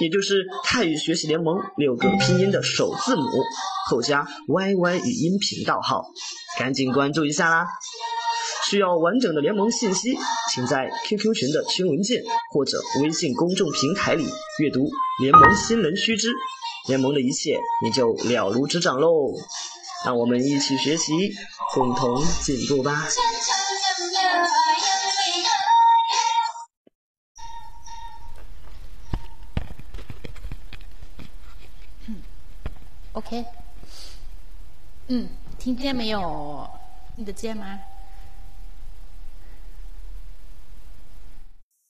也就是泰语学习联盟六个拼音的首字母后加 YY 语音频道号，赶紧关注一下啦！需要完整的联盟信息，请在 QQ 群的群文件或者微信公众平台里阅读联盟新人须知，联盟的一切你就了如指掌喽！让我们一起学习，共同进步吧听见没有？你的见吗？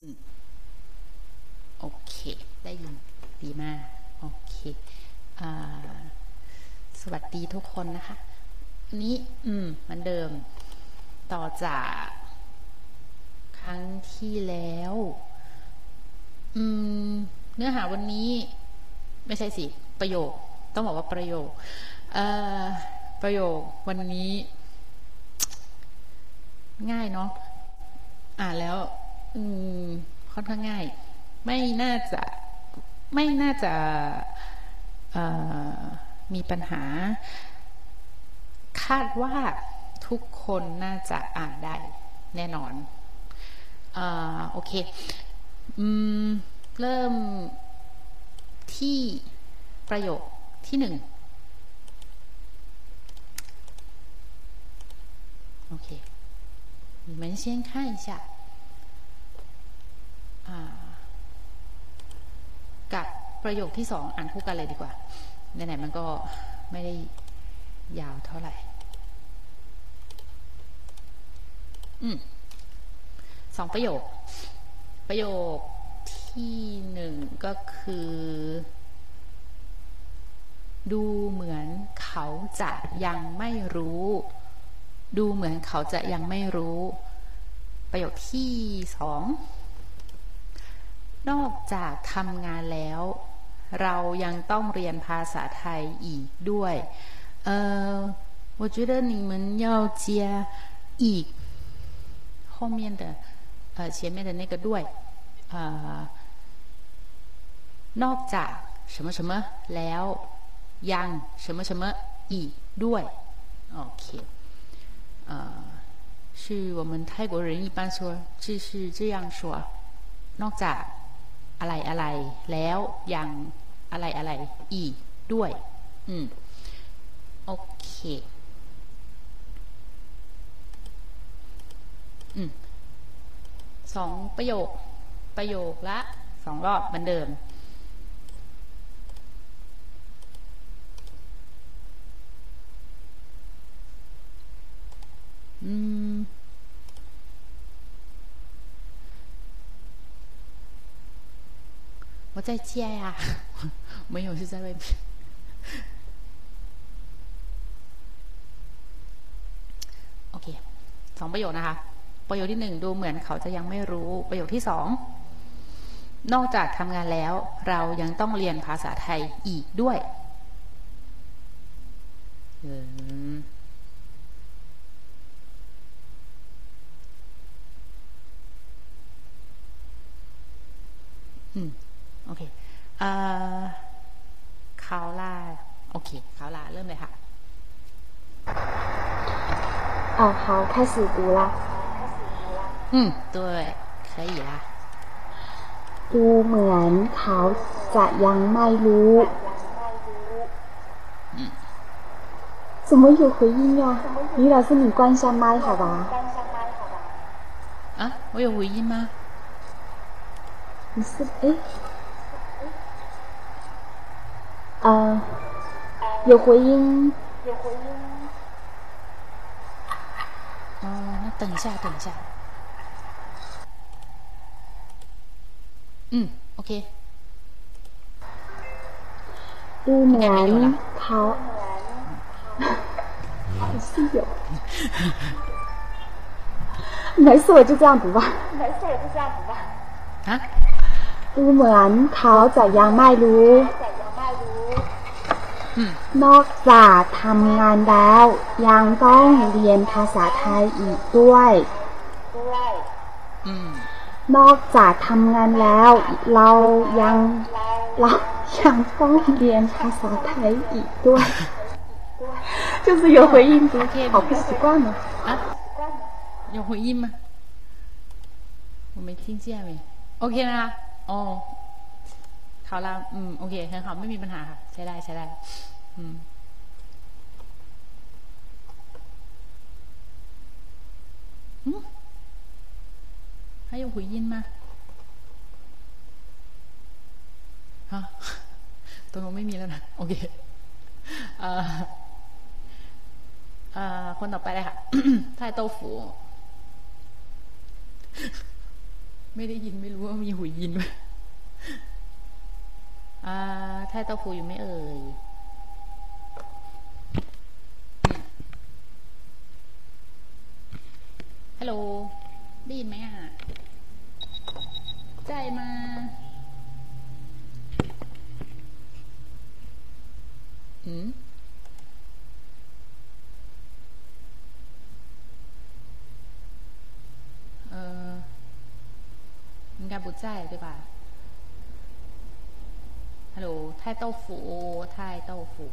嗯，OK，ได้ยินดีมากโอเคอ่าสวัสดีทุกคนนะคะนี้ อืมเหมือนเดิม ต่อจาก ครั้งที่แล้ว อืม เนื้อหาวันนี้ ไม่ใช่สิ ประโยคต้องบอกว่าประโยค ประโยควันนี้ ง่ายเนาะอ่านแล้ว อืมค่อนข้างง่าย ไม่น่าจะไม่น่าจะมีปัญหา คาดว่าทุกคนน่าจะอ่านได้แน่นอนอโอเคอืมเริ่มที่ประโยคที่หนึ่ง โอเค你们先看一下กับประโยคที่สองอ่านคู่กันเลยดีกว่าไหนๆมันก็ไม่ได้ยาวเท่าไหร่ อืมสองประโยค ประโยคที่หนึ่งก็คือดูเหมือนเขาจะยังไม่รู้ ดูเหมือนเขาจะยังไม่รู้ ประโยคที่สอง นอกจากทำงานแล้ว เรายังต้องเรียนภาษาไทยอีกด้วย เออ我觉得你们要加อีก后面的呃前面的那个ด้วยนอกจาก什么什么แล้วยัง什么什么อีด้วย，OK， 呃，是我们泰国人一般说，就是这样说。นอกจากอะไรอะไรแล้วยังอะไรอะไรอีด้วย อืม โอเค อืม สองประโยค ประโยคละสองรอบเหมือนเดิม 我在家呀，没有是在外面。โอเคสองประโยคนะคะ ประโยคที่หนึ่งดูเหมือนเขาจะยังไม่รู้ ประโยคที่สอง นอกจากทำงานแล้ว เรายังต้องเรียนภาษาไทยอีกด้วยอื เคเอ่อคาวลาโอเคคาวลาเริ่มเลยค่ะ啊，好，开始读啦。嗯，对，可以啦。ดูเหมือนเขาจะยังไม่รู้ 怎么有回音呀？李老师，你关一下麦好吧？啊，我有回音吗？你是哎， 啊，有回音，有回音。哦、那等一下，等一下。嗯，OK。乌南桃，还是有。没事，我就这样读吧。没事，我就这样读吧。啊？乌门桃在杨麦路。 นอกจากทำงานแล้ว ยังต้องเรียนภาษาไทยอีกด้วยนอกจากทำงานแล้ว เรายังเรายังต้องเรียนภาษาไทยอีกด้วย就是有回音读，好不习惯呢。啊？有回音吗？我没听见没？OK นะอ๋อเขาลาอืม โอเคงั้นเขาไม่มีปัญหาค่ะ ใช้ได้ใช้ได้ อืม还有回音吗？ฮะตรงนู้นไม่มีแล้วนะ โอเคเอ่อเอ่อคนต่อไปเลยค่ะไทโตฟู ไม่ได้ยินไม่รู้ว่ามีหุยยินไหมอ่าไทโตฟูอยู่ไม่เอ่ย ฮัลโหลได้ยินไหมอ่ะ ใจมา อืม呃，应该不在对吧？Hello，太豆腐，太豆腐。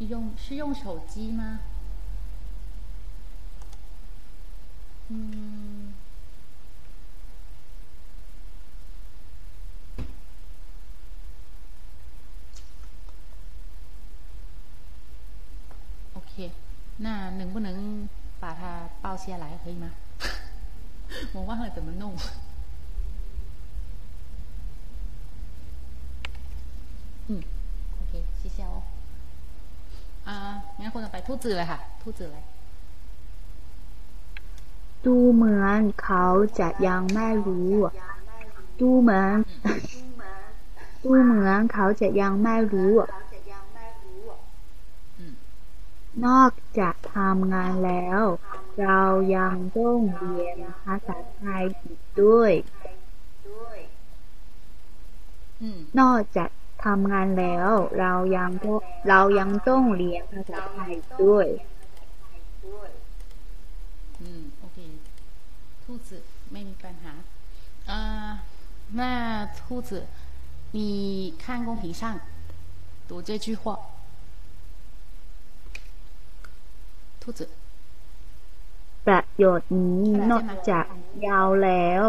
用是用手机吗？嗯。OK，那能不能把它报下来，可以吗？我忘了怎么弄。嗯，OK，谢谢哦。 อ่างั้นคนต่อไปทูตจือเลยค่ะทูตจือเลยดูเหมือนเขาจะยังไม่รู้ดูเหมือนดูเหมือนเขาจะยังไม่รู้ นอกจากทำงานแล้ว เรายังต้องเรียนภาษาไทยอีกด้วย นอกจาก ทำงานแล้ว เรายังต้องเรายังต้องเรียนภาษาไทยด้วย อืมโอเค兔子ไม่มีปัญหาอ่า那兔子你看公屏上读这句话兔子 ประโยชน์นี้นอกจากยาวแล้ว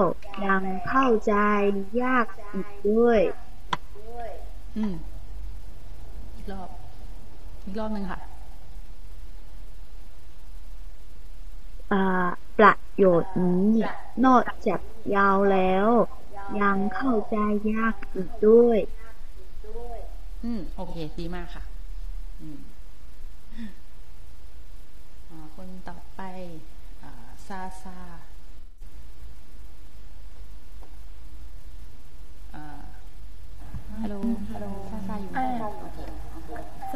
ยังเข้าใจยากอีกด้วย อืม อีกรอบ อีกรอบหนึ่งค่ะ อ่า ประโยชน์นี้นอกจากยาวแล้ว ยังเข้าใจยากอีกด้วย อืม โอเคดีมากค่ะ อืมอ่าคนต่อไปอ่าซาซาอ่า ฮัลโหลฮัลโหลซาซาอยู่ไหมโอเค在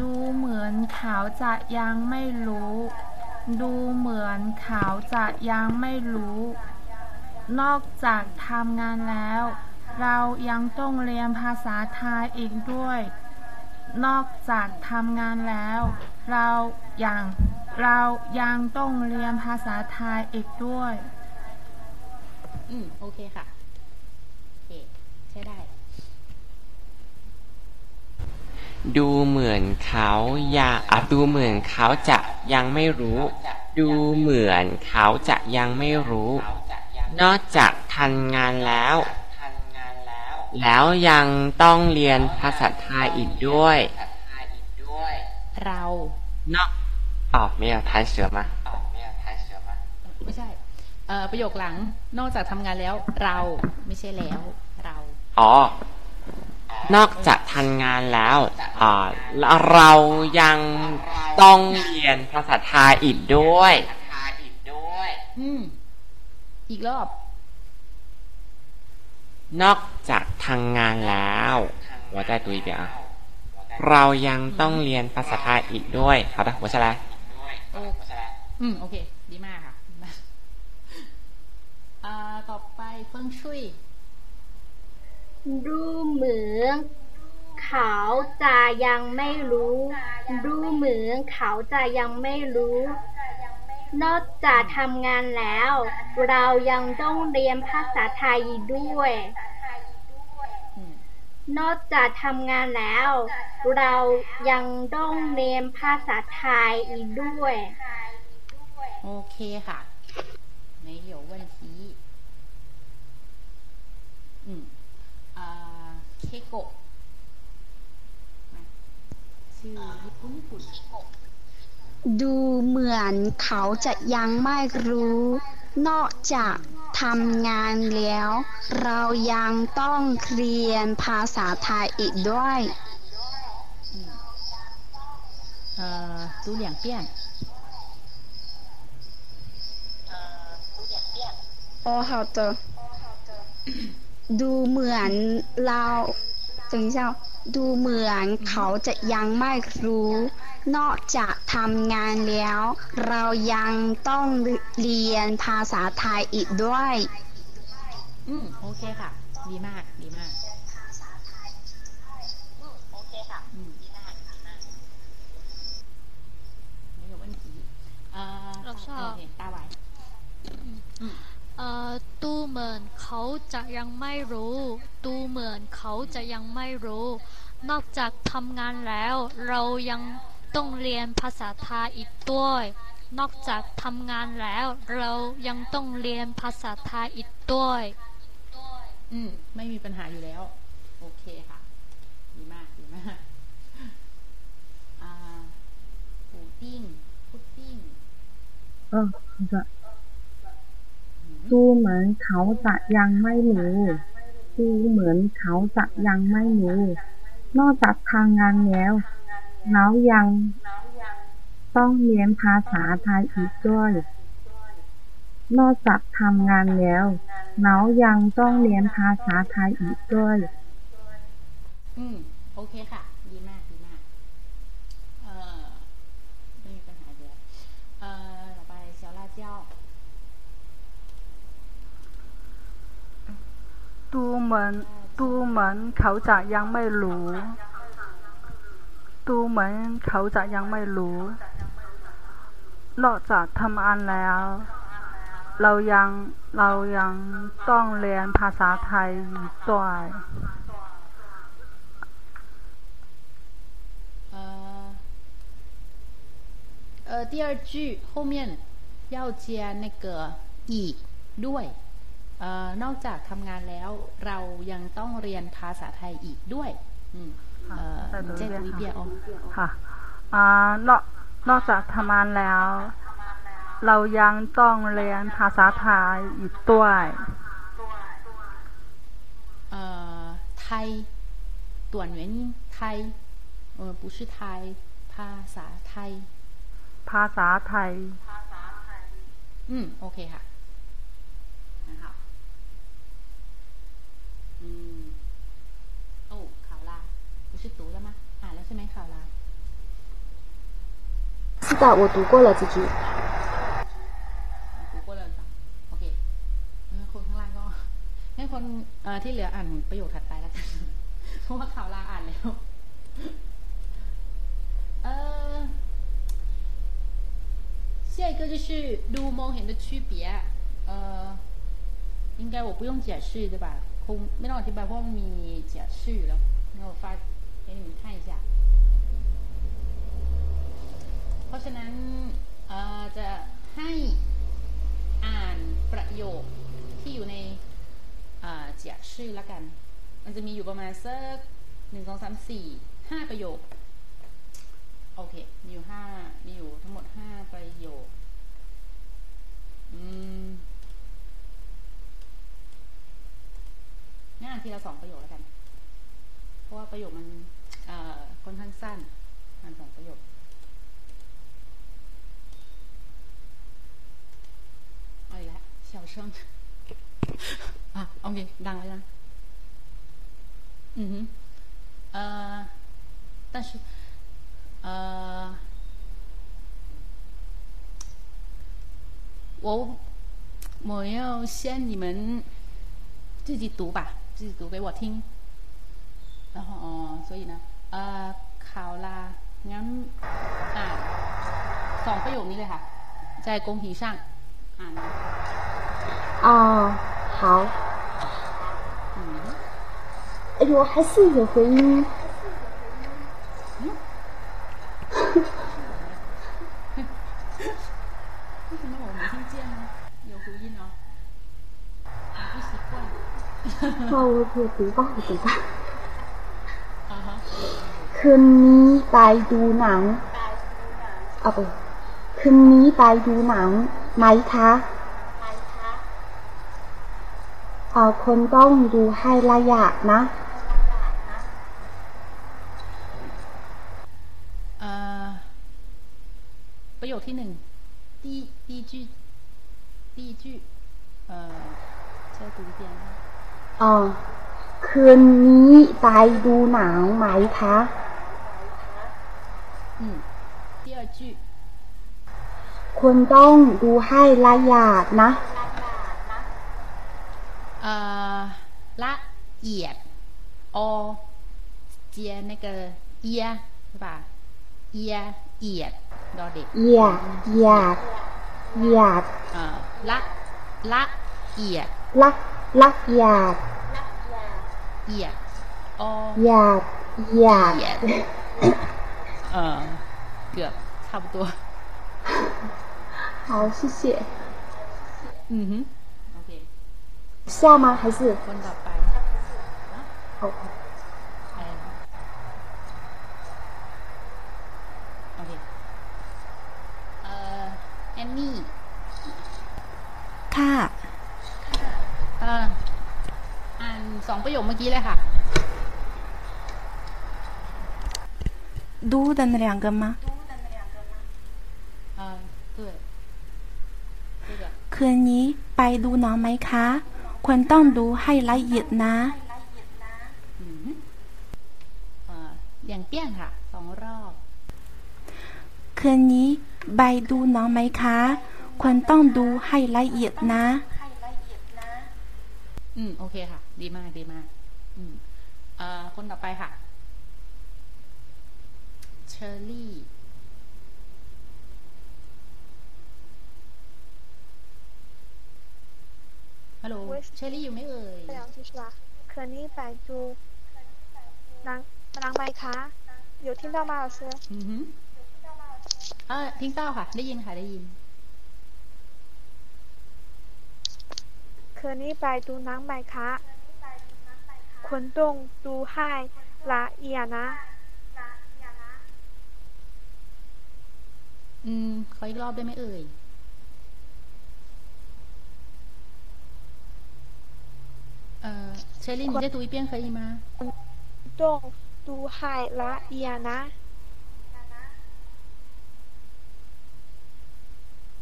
ดูเหมือนเขาจะยังไม่รู้ ดูเหมือนเขาจะยังไม่รู้ นอกจากทำงานแล้ว เรายังต้องเรียนภาษาไทยอีกด้วย นอกจากทำงานแล้ว เรายังเรายังต้องเรียนภาษาไทยอีกด้วย อืม โอเคค่ะโอเค ช้ได้ ดูเหมือนเขายากอะดูเหมือนเขาจะยังไม่รู้ ดูเหมือนเขาจะยังไม่รู้ นอกจากทันงานแล้ว แล้วยังต้องเรียนภาษาไทยอีกด้วย เราเนาะอ๋อไม่เอาทานเสือมาไม่ใช่ประโยคหลังนอกจากทำงานแล้วเราไม่ใช่แล้ว อ๋อนอกจากทันงานแล้วเรายังต้องเรียนภาษาไทยอีกด้วยอีกรอบ นอกจากทางงานแล้วว่าได้ตัวอีกอ่เรายังต้องเรียนภาษาไทยอีกด้วยครับนะวัชระอืม โอเค ดีมากค่ะต่อไปเฟิงชุย ดูเหมือนเขาจะยังไม่รู้ ดูเหมือนเขาจะยังไม่รู้ นอกจากทำงานแล้ว เรายังต้องเรียนภาษาไทยด้วย นอกจากทำงานแล้ว เรายังต้องเรียนภาษาไทยอีกด้วย โอเคค่ะ เคโกะชื่อญี่ปุ่นดูเหมือนเขาจะยังไม่รู้ นอกจากทำงานแล้ว เรายังต้องเรียนภาษาไทยอีกด้วยเอ่อดูเหลียงเปี้ยนโอ้เอาเถ好的 ดูเหมือนเราถึงเจ้าดูเหมือนเขาจะยังไม่รู้ นอกจากทำงานแล้ว เรายังต้องเรียนภาษาไทยอีกด้วย อืมโอเคค่ะ ดีมาก ดีมากเราชอบตาไหว เอ่อดูเหมือนเขาจะยังไม่รู้ ดูเหมือนเขาจะยังไม่รู้ นอกจากทำงานแล้ว เรายังต้องเรียนภาษาไทยอีกด้วย นอกจากทำงานแล้ว เรายังต้องเรียนภาษาไทยอีกด้วย อืมไม่มีปัญหาอยู่แล้ว โอเคค่ะ ดีมาก ดีมากอ่าปูติ้งพุดดิ้งเออ จะดูเหมือนเขาจะยังไม่รู้ดูเหมือนเขาจะยังไม่รู้ นอกจากทางงานแล้วเรายังต้องเรียนภาษาไทยอีกด้วย นอกจากทำงานแล้วเรายังต้องเรียนภาษาไทยอีกด้วย อืม โอเคค่ะ ดีมาก ดีมาก เอ่อ ไม่มีปัญหาอยู่แล้วเอ่อ ต่อไปเซียวลาเจ้า ดูเหมือนดูเหมือนเขาจะยังไม่รู้ ดูเหมือนเขาจะยังไม่รู้ นอกจากทำงานแล้ว เรายังเรายังต้องเรียนภาษาไทยอีกด้วย 呃，呃，第二句后面要加那个อีกด้วยเ อนอกจากทำงานแล้วเรายังต้องเรียนภาษาไทยอีกด้วยเจ้าวิเบียอค่ะนอกนอกจากทำงานแล้ว เรายังต้องเรียนภาษาไทยอีกด้วยไทยต่วนเวนไทยเออ不是ไทยภาษาไทย ภาษาไทย อืม โอเคค่ะ อืม โอ้ข่าวลา不是读了吗อ่านแล้วใช่ไหมข่าวลา 是的，我读过了这句。读过了จ้ะโอเคงั้นคนข้างล่างก็ให้คนเอ่อที่เหลืออ่านประโยคถัดไปแล้วกัน เพราะว่าข่าวลาอ่านแล้ว เออ下一个就是ดูมองเห็น的区别เอ่อ应该我不用解释对吧 คงไม่ต้องอธิบายเพราะมันมี解释อยู่แล้วงั้น我发给你们看一下เพราะฉะนั้นเอ่อจะให้อ่านประโยคที่อยู่ในเอ่อ解释ละกัน มัน มันจะมีอยู่ประมาณสักหนึ่งสองสามสี่ห้าประโยค โอเค มีอยู่ห้ามีอยู่ทั้งหมดห้าประโยค อืม งั้นอ่านทีละสองประโยคแล้วกัน เพราะว่าประโยคมันค่อนข้างสั้นอ่านสองประโยคเอาอีกแล้ว小声อ่ะโอเคดังเลยนะ嗯哼，呃，但是，呃，我我要先你们自己读吧， 自己读给我听。然后哦，所以呢，呃，考啦，งั้นอ่านสองประโยคนี้เลยค่ะ在公屏上อ่าน哦，好。嗯。哎呦，还是有回音。嗯。为什么我没听见呢？有回音哦，不习 เข้าคือถือบ้าถือบ้าคืนนี้ไปดูหนัง เอาไป คืนนี้ไปดูหนังไหมคะเอาคนต้องดูให้ละยะนะ คืนนี้ไปดูหนังไหมคะอืม第二句คุณต้องดูให้ละเอียดนะ呃ละเอียดอ接那个耶是吧耶เอียดดอเด็กเอียดเอียดเอียดอ่าละละเอียดละละเอียด Yeah, yeah, yeah, yeah, good, 差不多好，谢谢。嗯哼，OK，下吗？还是？OK，呃，Amy，咔咔。 สองประโยคเมื่อกี้เลยค่ะดูดันเรียงกันมาคืนนี้ไปดูน้องไหมคะควรต้องดูให้ละเอียดนะอย่างเปี้ยงค่ะสองรอบ คืนนี้ไปดูน้องไหมคะ ควรต้องดูให้ละเอียดนะ อืม โอเคค่ะ ดีมากดีมาก อืมอคนต่อไปค่ะ เชอร์รี่ฮัลโหลเชอรี่อยู่ไหมเอ่ยฮัลโหลชิชวาเคอรี่ไปจูนางนางไปคะอยู่ที่เต้ามาเสืออือฮึเออทิ้งเต้าค่ะ ได้ยินค่ะได้ยินเคอรี่ไปจูนางไปคะ คุณต้องดูให้ละเอียดนะ อืมขออีกรอบได้ไหมเอ่ยเออเชอรี่你再读一遍可以吗ต้องดูให้ละเอียดนะ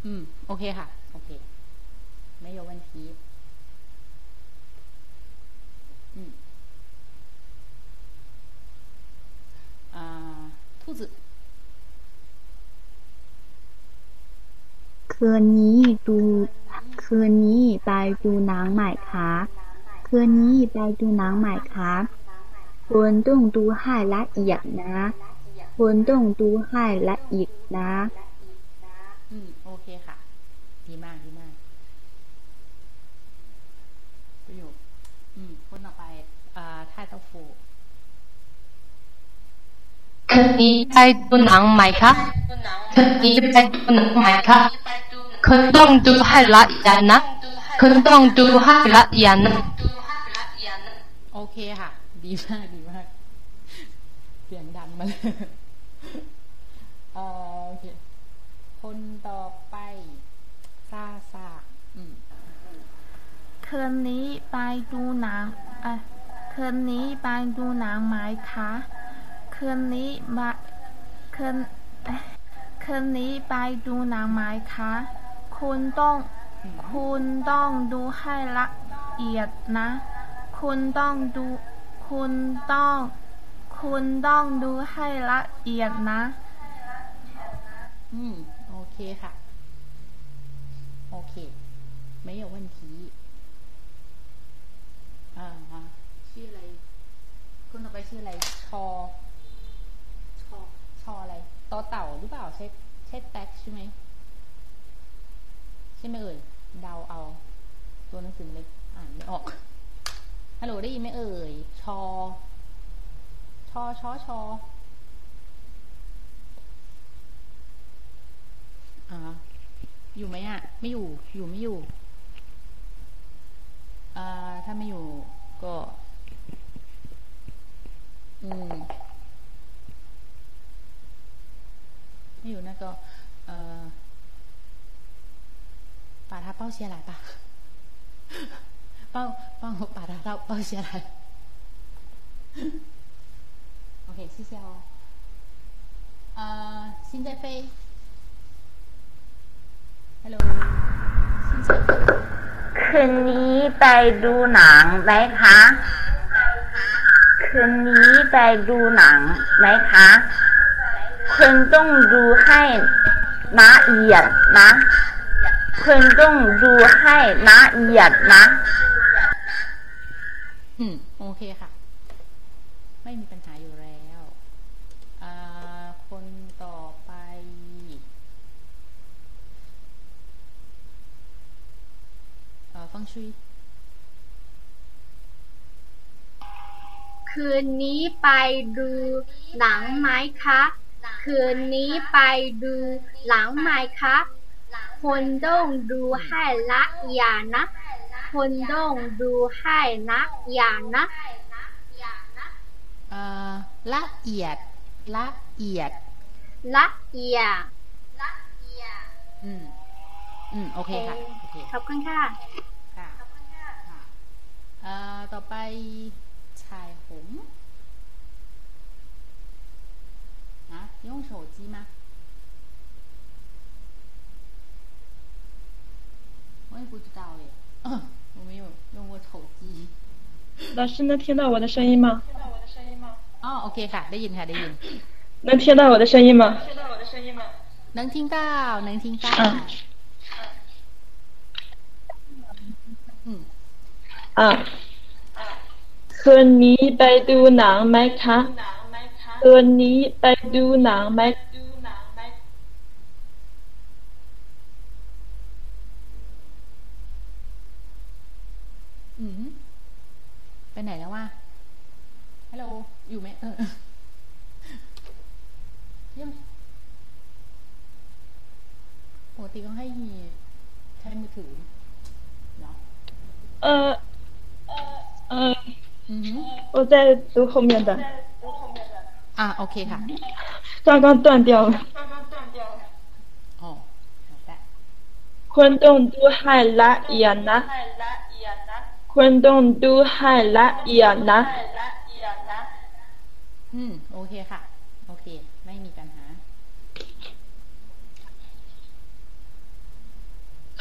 อืม โอเคค่ะ โอเค ไม่有问题 อ่า兔子คืนนี้ดูคืนนี้ไปดูหนังใหม่คะคืนนี้ไปดูหนังใหม่คะคุณต้องดูให้ละเอียดนะคุณต้องดูให้ละเอียดนะ อืม โอเคค่ะ ดีมากดีมากประโยคอืมคนต่อไปอ่าท่าเต้าฟู คืนนี้ไปดูหนังไหมคะคืนนี้ไปดูหนังไหมคะคุณต้องดูให้ละเอียดนะคุณต้องดูให้ละเอียดนะโอเคค่ะ ดีมากดีมากเสียงดังมาเลยเออโอเคคนต่อไปซาซาอืมคืนนี้ไปดูหนังเอ่อคืนนี้ไปดูหนังไหมคะ คืนนี้มาคืนเอ่อคืนนี้ไปดูหนังไหมคะ คุณต้อง คุณต้องดูให้ละเอียดนะ คุณต้องดู คุณต้อง คุณต้องดูให้ละเอียดนะ อืม โอเคค่ะ โอเค ไม่有问题อ่าฮะชื่ออะไร คุณต่อไปชื่ออะไร ชอ ชอ ชออะไร ต่อเต่าหรือเปล่า ใช่ใช่แท็กใช่ไหมใช่ไหมเอ่ยเดาเอา ตัวหนังสือมันเล็กอ่านไม่ออกฮัลโหลได้ยินไหมเอ่ยชอ ชอชอชออ่าอยู่ไหมอะ ไม่อยู่อยู่ไม่อยู่อ่าถ้าไม่อยู่ก็ อืม ไม่อยู่那个呃把它抱下来吧帮帮我把它抱抱下来 OK 谢谢哦呃现在飞 Hello 现在飞 คืนนี้ไปดูหนังไหมคะ คืนนี้ไปดูหนังไหมคะ คุณต้องดูให้ละเอียดนะคุณต้องดูให้ละเอียดนะ อืม โอเคค่ะ ไม่มีปัญหาอยู่แล้วอ่าคนต่อไปเอ่อฟังชุยคืนนี้ไปดูหนังไหมคะ คืนนี้ไปดูหนังไหมคะคนต้องดูให้ละเอียดนะ คนต้องดูให้ละเอียดนะเอ่อละเอียด ละเอียดละเอียดอืมอืมโอเคค่ะโอเคขอบคุณค่ะค่ะค่ะเอ่อต่อไปชายหง 啊，用手机吗？我也不知道耶，嗯，我没有用过手机。老师能听到我的声音吗？哦，OK ค่ะ ได้ยินค่ะ ได้ยิน 能听到我的声音吗？能听到，能听到。嗯。อ่ะคืนนี้ไปดูหนังไหมคะ คืนนี้ไปดูหนังไหม อืมไปไหนแล้ววะฮัลโหล อยู่ไหมเออยังปกติเขาให้ใช้มือถือเนาะ 呃呃，嗯哼，我在读后面的， อ่ะโอเคค่ะ 刚刚断掉了。 อ๋อ好的คุณต้องดูให้ละเอียดนะคุณต้องดูให้ละเอียดนะ อืม โอเคค่ะ โอเค ไม่มีปัญหา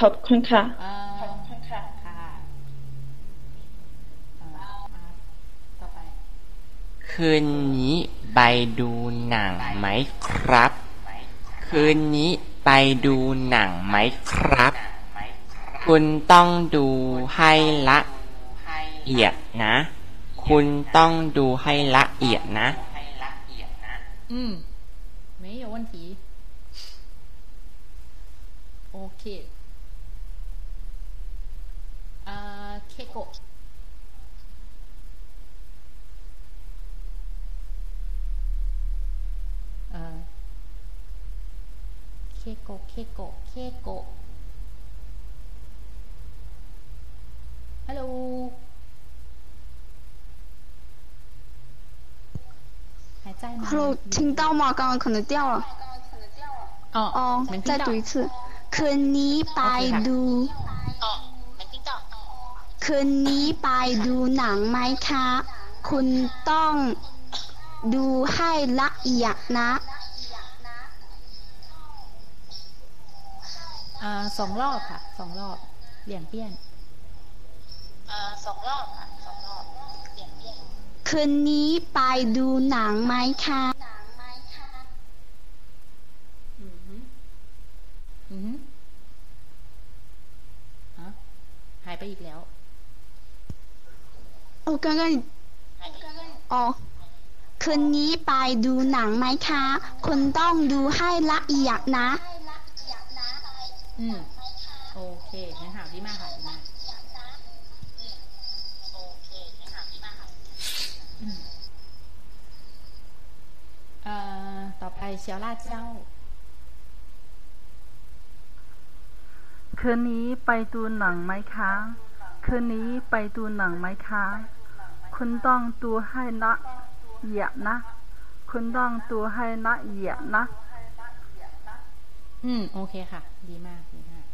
ขอบคุณค่ะ เอ่อค่ะค่ะเอ่ออ่ะต่อไป คืนนี้ ไปดูหนังไหมครับ คืนนี้ไปดูหนังไหมครับ คุณต้องดูให้ละเอียดนะ คุณต้องดูให้ละเอียดนะ 嗯，没有问题。OK。啊，Kiko。呃 ，Kiko Kiko Kiko。Hello。 Hello，听到吗？刚刚可能掉了。哦哦，再读一次。คืนนี้ไปดูคืนนี้ไปดูหนังไหมคะ คุณต้องดูให้ละเอียดนะ อสองรอบค่ะสองรอบเหลี่ยมเปี้ยนสองรอบค่ะสองรอบเหลี่ยมเปี้ยนคืนนี้ไปดูหนังไหมคะหนังไหมคะอือหืออือหือหายไปอีกแล้วโอ้ก็เลยอ๋อคืนนี้ไปดูหนังไหมคะ คุณต้องดูให้ละเอียดนะ อืม โอเคงั้นหาดีมากค่ะดีมากอืมเอ่อต่อไปเชียวล่าเจ้า คืนนี้ไปดูหนังไหมคะ คืนนี้ไปดูหนังไหมคะ คุณต้องดูให้ละเอียดนะ คุณต้องดูให้ละเอียดนะ อืม โอเคค่ะ ดีมากดีมาก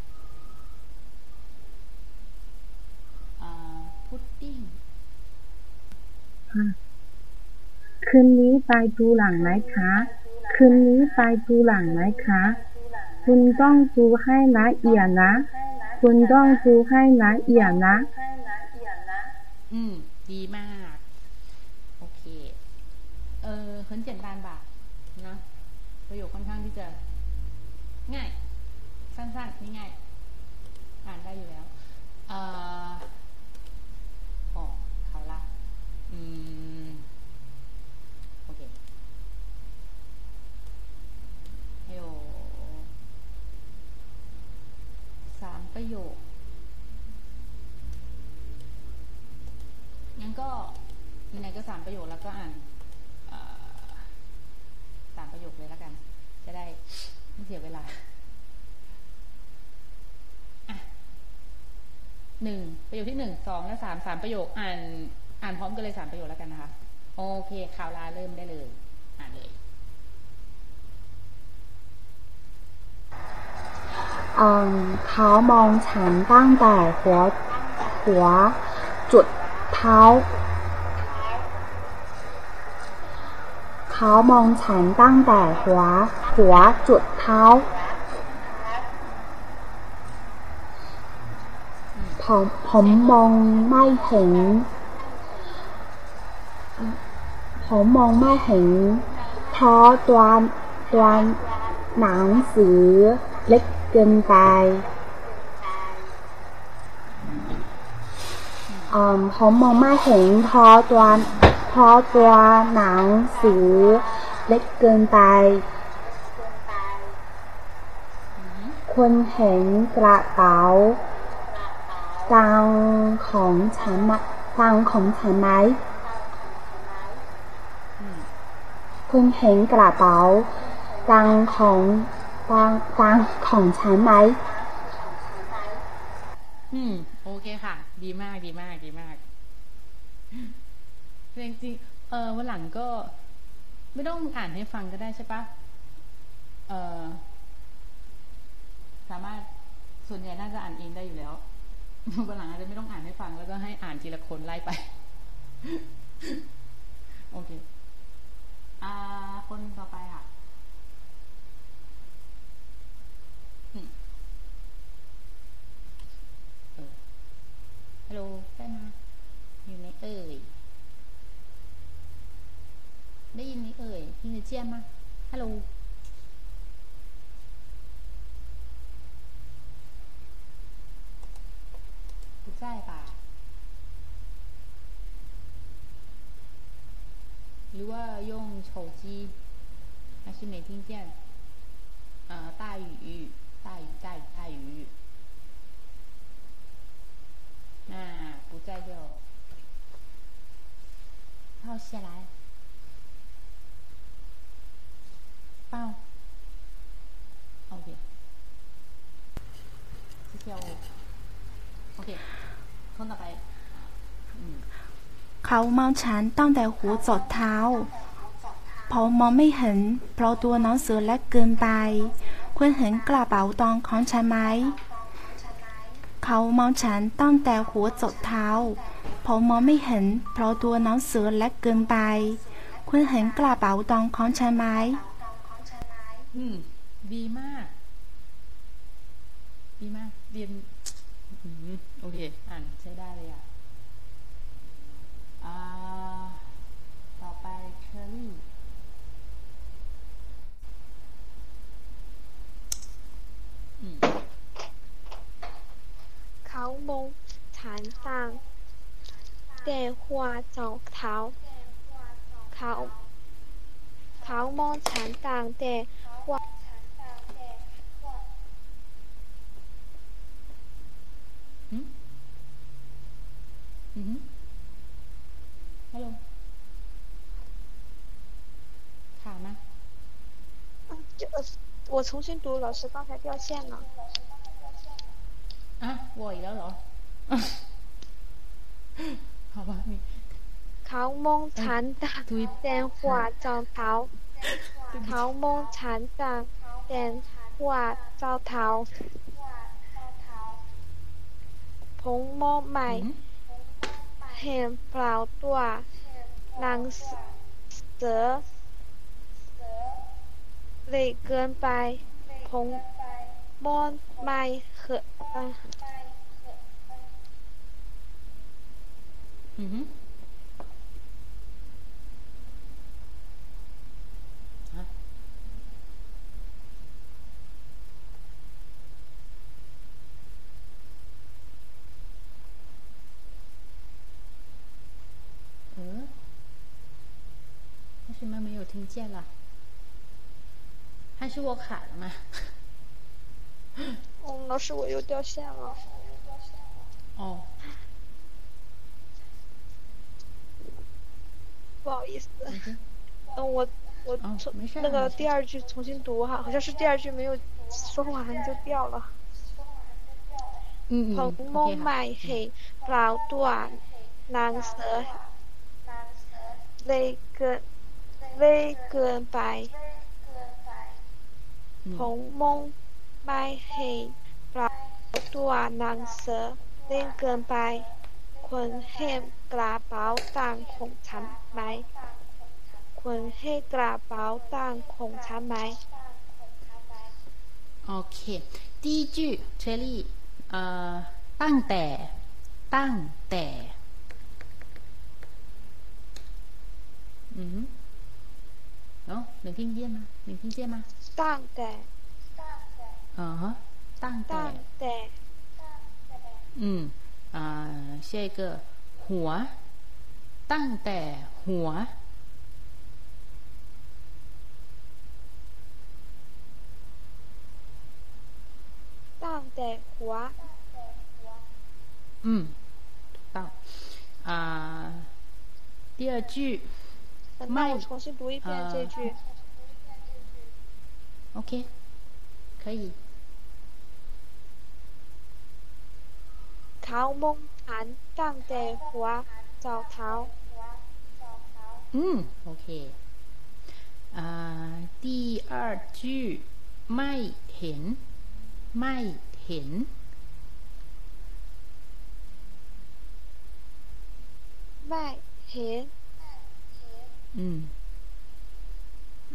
อ่าพุดดิ้ง คืนนี้ไปดูหลังไหมคะ คืนนี้ไปดูหลังไหมคะ คุณต้องดูให้ละเอียดนะ คุณต้องดูให้ละเอียดนะ อืม ดีมาก โอเค เออเขินเจียนบานบานะ ประโยคค่อนข้างที่จะ ง่าย สั้นๆง่ายๆอ่านได้อยู่แล้วเอ่ออ๋อเขาละอืม โอเค还有สาม ประโยค งั้นก็ยังไงก็สามประโยคแล้วก็อ่านสามประโยคเลยแล้วกัน จะได้ไม่เสียเวลาหนึ่งประโยคที่หนึ่งสองและสามสามประโยคอ่าน อ่านพร้อมกันเลยสามประโยคแล้วกันนะคะ โอเคข่าวลาเริ่มได้เลย อ่านเลย อืมเขามองฉันตั้งแต่หัวหัวจุดเท้า เขามองฉันตั้งแต่หัว หัวจุดเท้า ผมผมมองไม่เห็น ผมมองไม่เห็น เพราะตัวตัวหนังสือเล็ก เกินไปอืมผมมองไม่เห็นเพราะตัวเพราะตัวหนังสือเล็กเกินไปคุณเห็นกระเป๋าตังค์ของฉันไหมตังค์ของฉันไหมคุณเห็นกระเป๋าตังค์ของ ตังค์ตังของฉันไหม อืม โอเคค่ะ ดีมากดีมากดีมากจริงจริงเออวันหลังก็ ไม่ต้องอ่านให้ฟังก็ได้ใช่ปะเออสามารถส่วนใหญ่น่าจะอ่านเองได้อยู่แล้ววันหลังอาจจะไม่ต้องอ่านให้ฟัง แล้วก็ให้อ่านทีละคนไล่ไป โอเค อ่า คนต่อไปค่ะอืมเออ ฮัลโหลได้มาอยู่ไหนเอ่ย ได้ยินไหมเอ่ย听得见吗ฮัลโหล不在吧หรือว่า用手机还是没听见呃大雨大雨大雨大雨 那不在就套下来报 OK 谢谢哦 OK คนต่อไปอืม เขามองฉันตั้งแต่หัวจดเท้า เ ผมมองไม่เห็น เพราะตัวหนังสือเล็กเกินไป คุณเห็นกระเป๋าตังค์ของฉันไหม เขามองฉันตั้งแต่หัวจดเท้า ผมมองไม่เห็น เพราะตัวน้องเสือเล็กเกินไป คุณเห็นกระเป๋าตังของฉันไหมอืม ดีมาก ดีมาก เรียนอืมโอเค อ่าน 公公缠电话走逃，逃逃梦缠上电话。嗯哼，Hello，卡吗？嗯，就我重新读，老师刚才掉线了。 อ่ะวออีกแล้วเหรอ 好吧你 เขามองฉันต่างแต่หัวเจ้าเท้า เขามองฉันต่างแต่หัวเจ้าเท้าผมมองไม่เห็นเปล่าตัวหนังสือเล็กเกินไป ผมมอง bon my，嗯哼，嗯，为什么没有听见了？还是我卡了吗？嗯老师我又掉线了。哦。不好意思嗯我我那个第二句重新读哈好像是第二句没有说完就掉了。嗯蓬蒙麦黑老段难舍泪歌泪歌白鹏蒙 ตัวหนังสือเล็กเกินเล็กเกินไป ผมมองไม่เห็นเปล่าตัวหนังสือเล็กเกินไปคุณเห็นกระเป๋าตังค์ของฉันไหมคุณเห็นกระเป๋าตังค์ของฉันไหม โอเค 第一句เชอรี่เอ่อตั้งแต่ ตั้งแต่ 嗯哼，哦，能听见吗？能听见吗？ตั้งแต่ 嗯哼，ตั้งแต่ ตั้งแต่ อืมอ่า下一个หัว ตั้งแต่หัว ตั้งแต่หัว 嗯，到啊，第二句等那我重新读一遍这句。 OK，可以。 เขามองฉันตั้งแต่หัวเจ้าเท้า 嗯，OK。啊，第二句ไม่เห็น ไม่เห็น ไม่เห็น 嗯，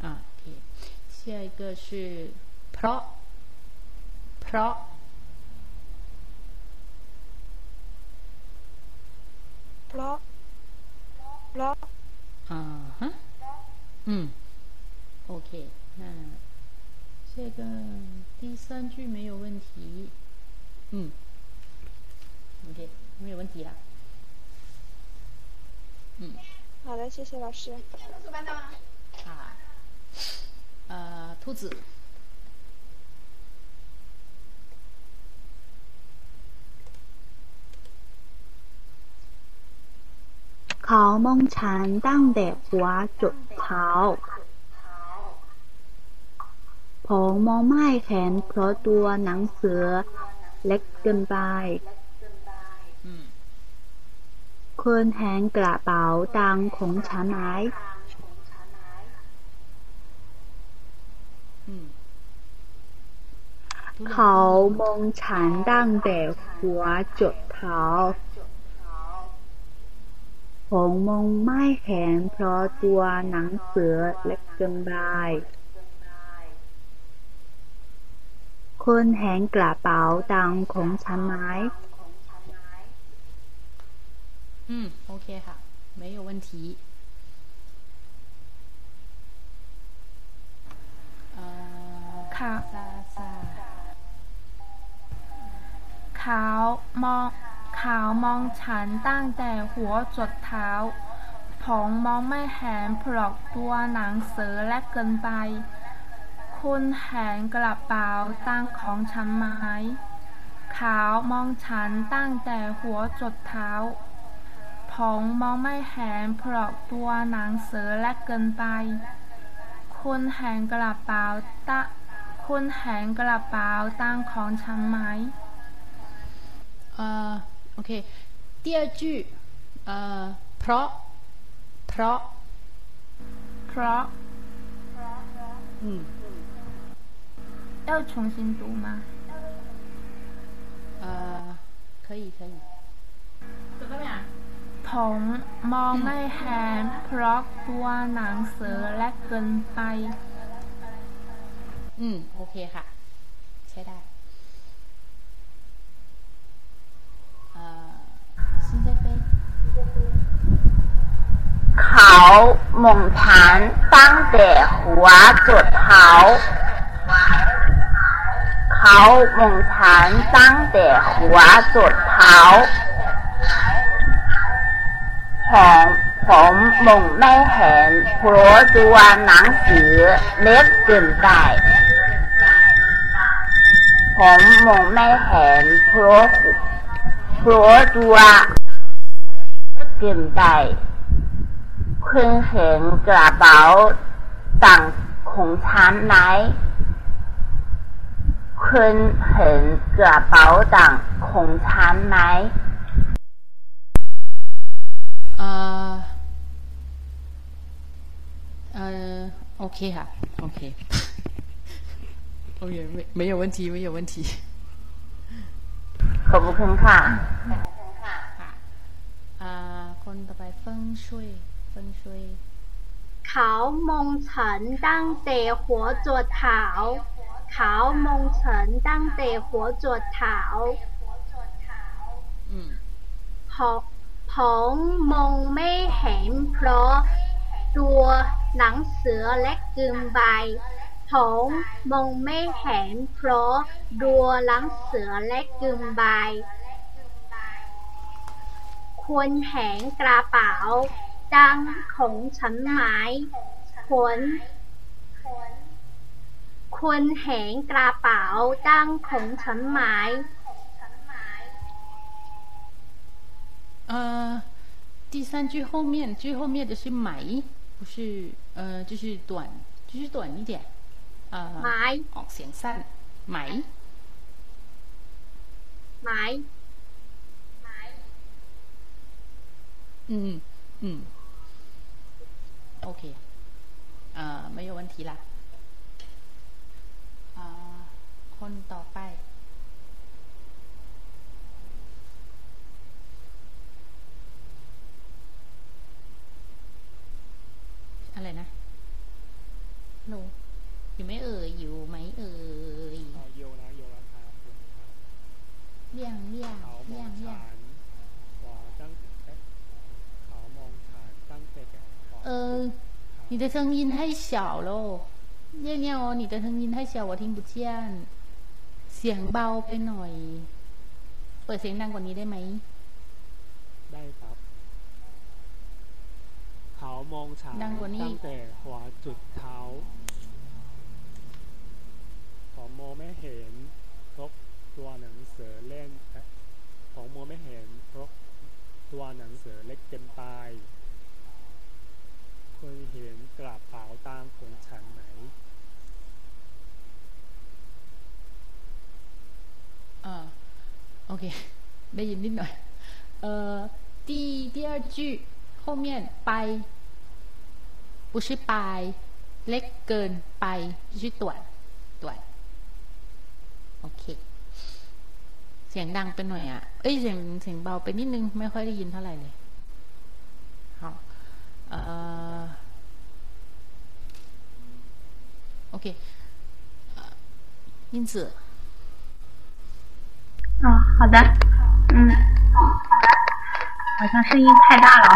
啊，OK。下一个是เพราะ เพราะ เพราะ 罗罗啊哈。嗯，OK，那这个第三句没有问题，嗯，OK，没有问题了，嗯，好的，谢谢老师。啊，呃，兔子。 เขามองฉันตั้งแต่หัวจดเท้า ผมมองไม่เห็นเพราะตัวหนังสือเล็กเกินไป，คุณเห็นกระเป๋าตังของฉันไหมเขามองฉันตั้งแต่หัวจดเท้า ผมมองไม่เห็นเพราะตัวหนังเสือเล็กเกินไปคุณเห็นกระเป๋าตังค์ของฉันไหมอืมโอเคค่ะ没有问题ค่ะขาวมอง ขาวมองฉันตั้งแต่หัวจดเท้า ผมมองไม่เห็นเพราะตัวหนังเสือและเกินไป คุณเห็นกระเป๋าตั้งของฉันไหม ขาวมองฉันตั้งแต่หัวจดเท้า ผมมองไม่เห็นเพราะตัวหนังเสือและเกินไป คุณเห็นกระเป๋าตะคุณเห็นกระเป๋าตั้งของฉันไหม呃 ，OK，第二句，呃，เพราะเพราะเพราะ嗯，要重新读吗？呃，可以可以。怎么样？ผมมองไม่เห็นเพราะตัวหนังสือและเกินไป อืม โอเคค่ะ ใช้ได้ เขามองฉันตั้งแต่หัวจดเท้าเขามองฉันตั้งแต่หัวจดเท้าผมผมมองไม่เห็นเพราะตัวหนังสือเล็กเกินไปผมมองไม่เห็นเพราะเพราะตัว เกินไปคุณเห็นกระเป๋าตังของฉันไหมคุณเห็นกระเป๋าตังของฉันไหมเอ่อเอ่อโอเคค่ะโอเคโอเคไม่没有问题没有问题 ขอบคุณค่ะอ่าคนต่อไปเฟิงช่วยเฟิงช่วยเขามองฉันตั้งแต่หัวจดเท้าเขามองฉันตั้งแต่หัวจดเท้าพอผมมองไม่เห็นเพราะตัวหนังเสือเล็กเกินไป ผมมองไม่เห็นเพราะดัวหลังเสือเล็กเกินไปควรแหงกระเป๋าดังของฉันไหมควรควรแหงกระเป๋าดังของฉันไหม呃，第三句后面最后面的是买，不是呃，就是短，就是短一点。 ไม้ออกเสียงสั้น ไหม ไม้ไม้อืมอืมโอเคเอ่อไม่โยวันทีละคนต่อไป อะไรนะหน no. อยู่ไหมเอ่ยอยู่ไหมเอ่ยโยนะโยแล้วครับเลี่ยงเลี่ยงเลี่ยงเลี่ยงขวาตั้งขาวมองฐานตั้งแต่呃你的声音太小了念念哦你的声音太小我听不见เสียงเบาไปหน่อย เปิดเสียงดังกว่านี้ได้ไหมได้ครับเขามองฉันตั้งแต่หัวจุดเท้าข องโมไม่เห็นเพราะตัวหนังสือเล่นของโมไม่เห็นเพราะตัวหนังสือเล็กเกินไปคุณเห็นกระเป๋าตังของฉันไหมอ่าโอเคได้ยินนิดหน่อยเอ่อ第第二句后面ไป不是ไป เล็กเกินไปชื่อ เสียงดังไปหน่อยอ่ะ เอ้ยเสียงเสียงเบาไปนิดนึง ไม่ค่อยได้ยินเท่าไหร่เลย好呃，OK，英子。哦，好的，嗯，好像声音太大了。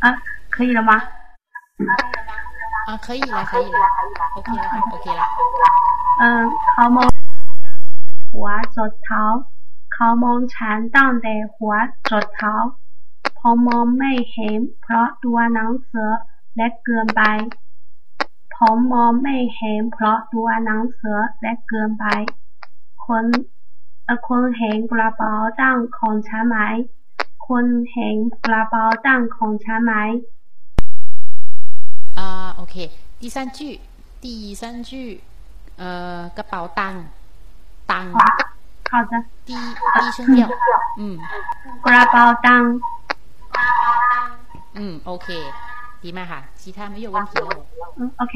啊，可以了吗？ 啊，可以了，可以了，OK 了，OK 了。嗯，เขามองหัวจดเท้า เขามองฉันตั้งแต่หัวจดเท้าพอมองไม่เห็น เพราะตัวหนังสือเล็กเกินไปผมมองไม่เห็น เพราะตัวหนังสือเล็กเกินไปคนคุณเห็นกระเป๋าตังค์ของฉันไหมคุณเห็นกระเป๋าตังค์ของฉันไหมอ่า โอเค第三句第三句呃กระเป๋าตังค์ตังค์好的低低声调嗯กระเป๋าตังค์嗯 OK ดีมากค่ะ其他没有问题了嗯 OK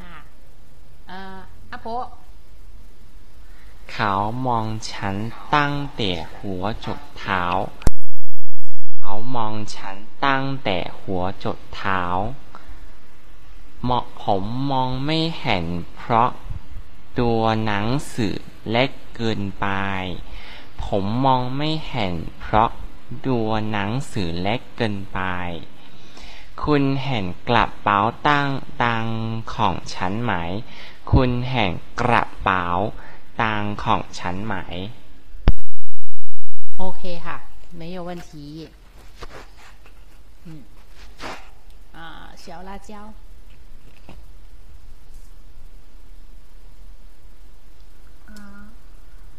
ค่ะเอ่ออาโปเขามองฉันตั้งแต่หัวจดเท้า เขามองฉันตั้งแต่หัวจดเท้าเหมาะผมมองไม่เห็น เพราะตัวหนังสือเล็กเกินไป ผมมองไม่เห็น เพราะตัวหนังสือเล็กเกินไป คุณเห็นกระเป๋าตั้งตังของฉันไหม คุณเห็นกระเป๋าตังของฉันไหม โอเคค่ะ没有问题 嗯啊小辣椒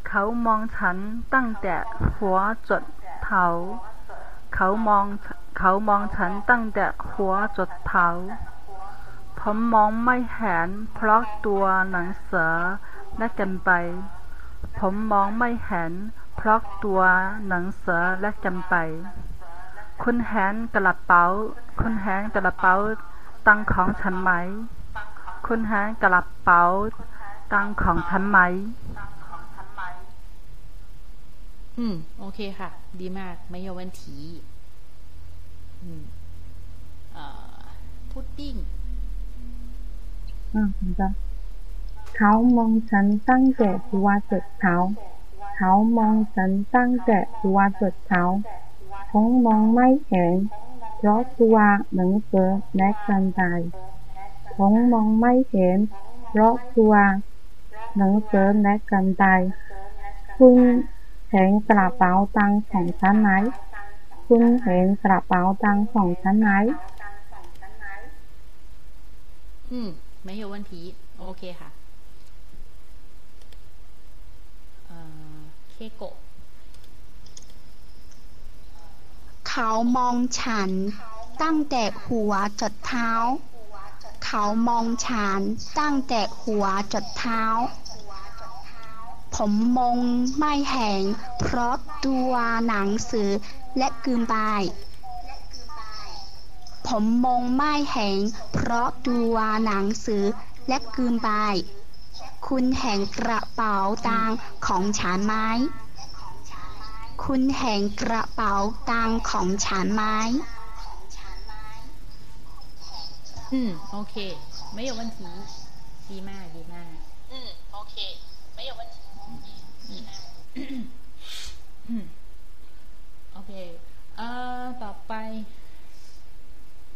เขามองฉันตั้งแต่หัวจดเท้า เขามองเขามองฉันตั้งแต่หัวจดเท้า ผมมองไม่เห็น เพราะตัวหนังสือเล็กเกินไป ผมมองไม่เห็น เพราะตัวหนังสือเล็กเกินไป คุณเห็นกระเป๋า คุณเห็นกระเป๋าตังของฉันไหม คุณเห็นกระเป๋าตังของฉันไหมอืมโอเคค่ะ ดีมากไม่有问题อืมเอ่อพุดดิ้งอ่า好的เขามองฉันตั้งแต่หัวจดเท้า เขามองฉันตั้งแต่หัวจดเท้า ผมมองไม่เห็น เพราะตัวหนังสือเล็กเกินไปผมมองไม่เห็น เพราะตัวหนังสือเล็กเกินไปคุณเห็นกระเป๋าตังค์ของฉันไหม คุณเห็นกระเป๋าตังค์ของฉันไหมอืมไม่有问题โอเคค่ะเอ่อเคโกะ เขามองฉัน ตั้งแต่หัวจดเท้า เขามองฉันตั้งแต่หัวจดเท้า ผมมองไม่เห็นเพราะตัวหนังสือเล็กเกินไปผมมองไม่เห็นเพราะตัวหนังสือเล็กเกินไปคุณเห็นกระเป๋าตังของฉันไหม คุณเห็นกระเป๋าตังของฉันไหมอืมโอเคไม่有问题ดีมากดีมากอืมโอเคไม่有问题OK，呃，ต่อไป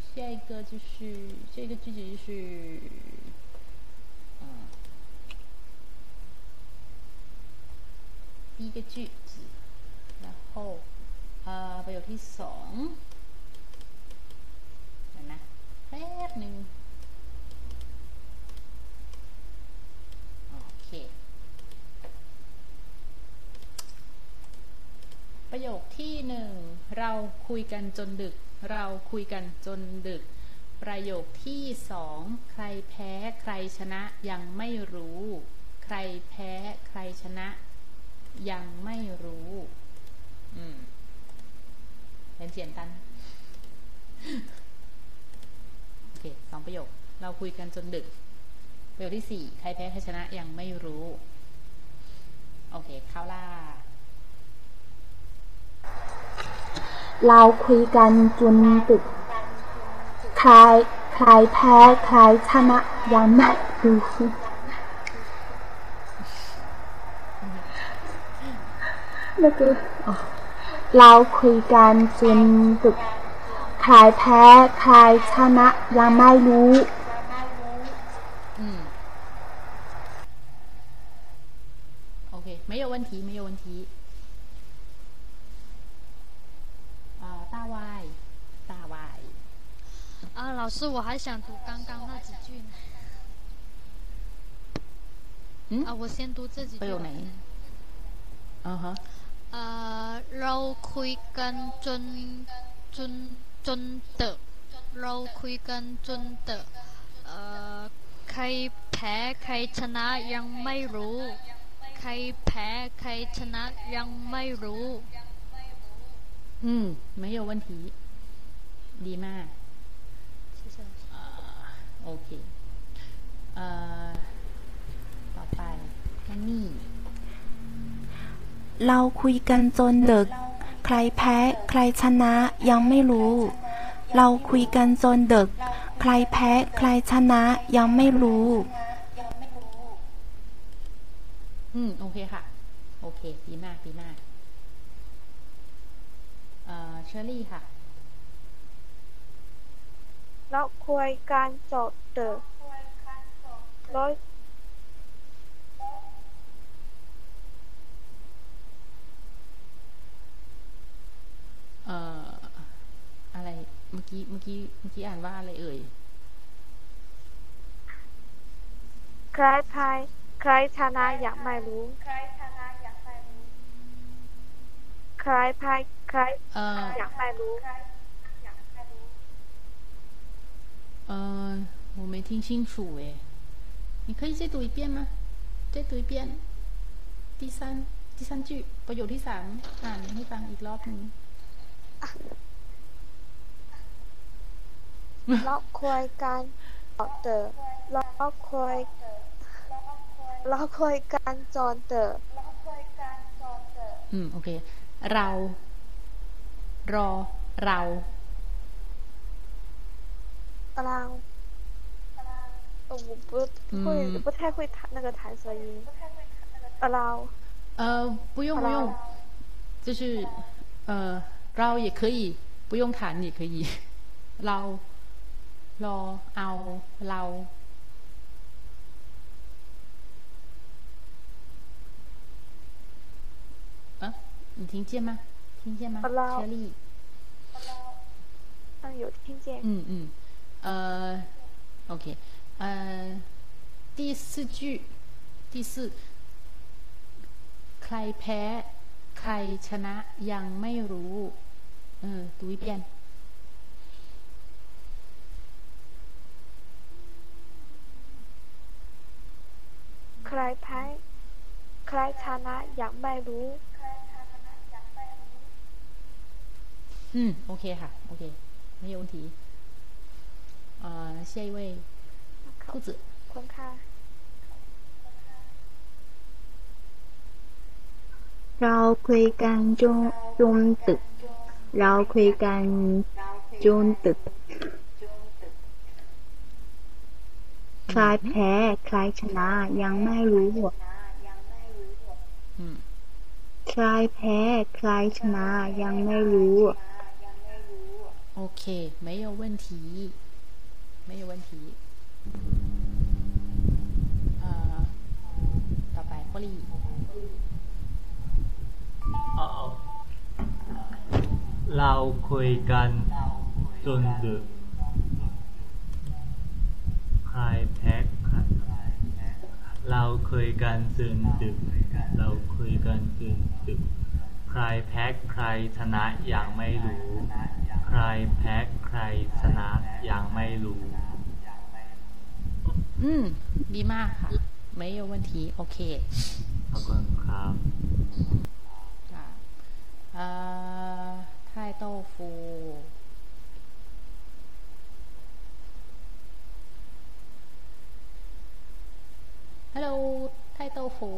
下一个就是下一个句子就是，嗯，第一个句子，然后呃 ประโยคที่สองเดี๋ยวนะแป๊บหนึ่งโอเค ประโยคที่หนึ่งเราคุยกันจนดึก เราคุยกันจนดึก ประโยคที่สองใครแพ้ใครชนะยังไม่รู้ ใครแพ้ใครชนะ ยังไม่รู้ อืม เป็นเสียนตัน โอเคสองประโยค เราคุยกันจนดึก ประโยคที่สี่ใครแพ้ใครชนะยังไม่รู้ โอเค เข้าล่า เราคุยกันจนดึก ใครใครแพ้ใครชนะยังไม่รู้那个เราคุยกันจนดึกใครแพ้ใครชนะยังไม่รู้ อืมโอเค没有问题没有问题啊大外大外啊，老师，我还想读刚刚那几句呢。嗯啊，我先读这几句。ประโยคไหนอ่าฮะ เอ่อเราคุยกันจนจนจนเตอะเราคุยกันจนเตอะเอ่อใครแพ้ใครชนะยังไม่รู้ ใครแพ้ใครชนะยังไม่รู้ อืม没有问题ดีมาก 谢谢老师 อ่าโอเคเอ่อต่อไปแอนนี่ เราคุยกันจนดึก ใครแพ้ ใครชนะยังไม่รู้ เราคุยกันจนดึก ใครแพ้ ใครชนะยังไม่รู้ อืมโอเคค่ะ โอเคดีมากดีมากเอ่อเชอรี่ค่ะ เราคุยกันจบดึก เรา เอ่ออะไรเมื่อกี้เมื่อกี้เมื่อกี้อ่านว่าอะไรเอ่ย ใครแพ้ใครชนะยังไม่รู้ใครแพ้ใคร เอ่อ ยังไม่รู้ 呃，我没听清楚诶，你可以再读一遍吗？再读一遍第三第三句ประโยคที่สามอ่านให้ฟังอีกรอบหนึง เราคุยกันจบดึกเราคุยเราคุยกันจนดึก อืมโอเค เรา รอ เรา เรา呃我不会嗯不太会弹那个弹舌音เรา 呃，不用不用，就是呃， เรา也可以不用弹也可以，เรารอเอาเรา 啊，你听见吗？听见吗？เรา 雪莉，嗯有听见嗯嗯，呃，OK，呃，第四句，第四，ใครแพ้ ใครชนะยังไม่รู้เออดูอีก遍 ใครแพ้ใครชนะยังไม่รู้ อืมโอเคค่ะ โอเค没有问题呃下一位兔子 คนค่ะ เราคุยกันจนจนดึก เราคุยกันจนดึก ใครแพ้ใครชนะยังไม่รู้ อืม ใครแพ้ใครชนะยังไม่รู้ OK 没有问题没有问题呃ต่อไปโคลี เราคุยกันจนดึกคลายแพ็คเราคุยกันจนดึก เราคุยกันจนดึกใครแพ้ใครชนะอย่างไม่รู้ ใครแพ้ใครชนะอย่างไม่รู้ อืม ดีมากค่ะ ไม่โยวันที โอเค ขอบคุณครับ อ่า อ่าไทโต้ฟูฮัลโหลไทโต้ฟู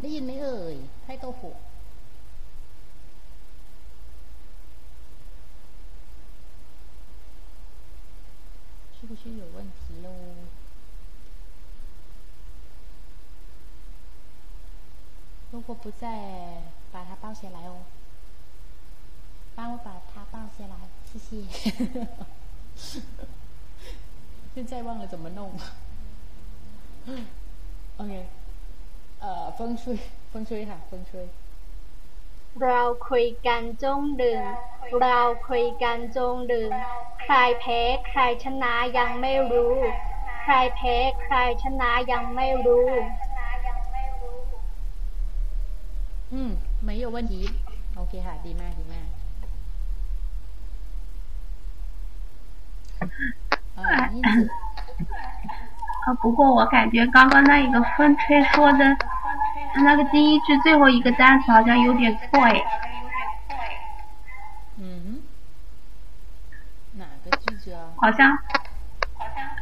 ได้ยินไหมเอ่ยไทโต้ฟู是不是有问题喽？ 如果不在，把它抱下来哦。帮我把它抱下来，谢谢。现在忘了怎么弄。OK，呃，风吹，风吹哈，风吹。 เราคุยกันจงดื่ม เราคุยกันจงดื่ม ใครแพ้ใครชนะยังไม่รู้ ใครแพ้ใครชนะยังไม่รู้ อืม没有问题โอเคค่ะ ดีมากดีมาก呃，因此，啊，不过我感觉刚刚那一个风吹说的，他那个第一句最后一个单词好像有点错哎。嗯哼，哪个句子啊？好像，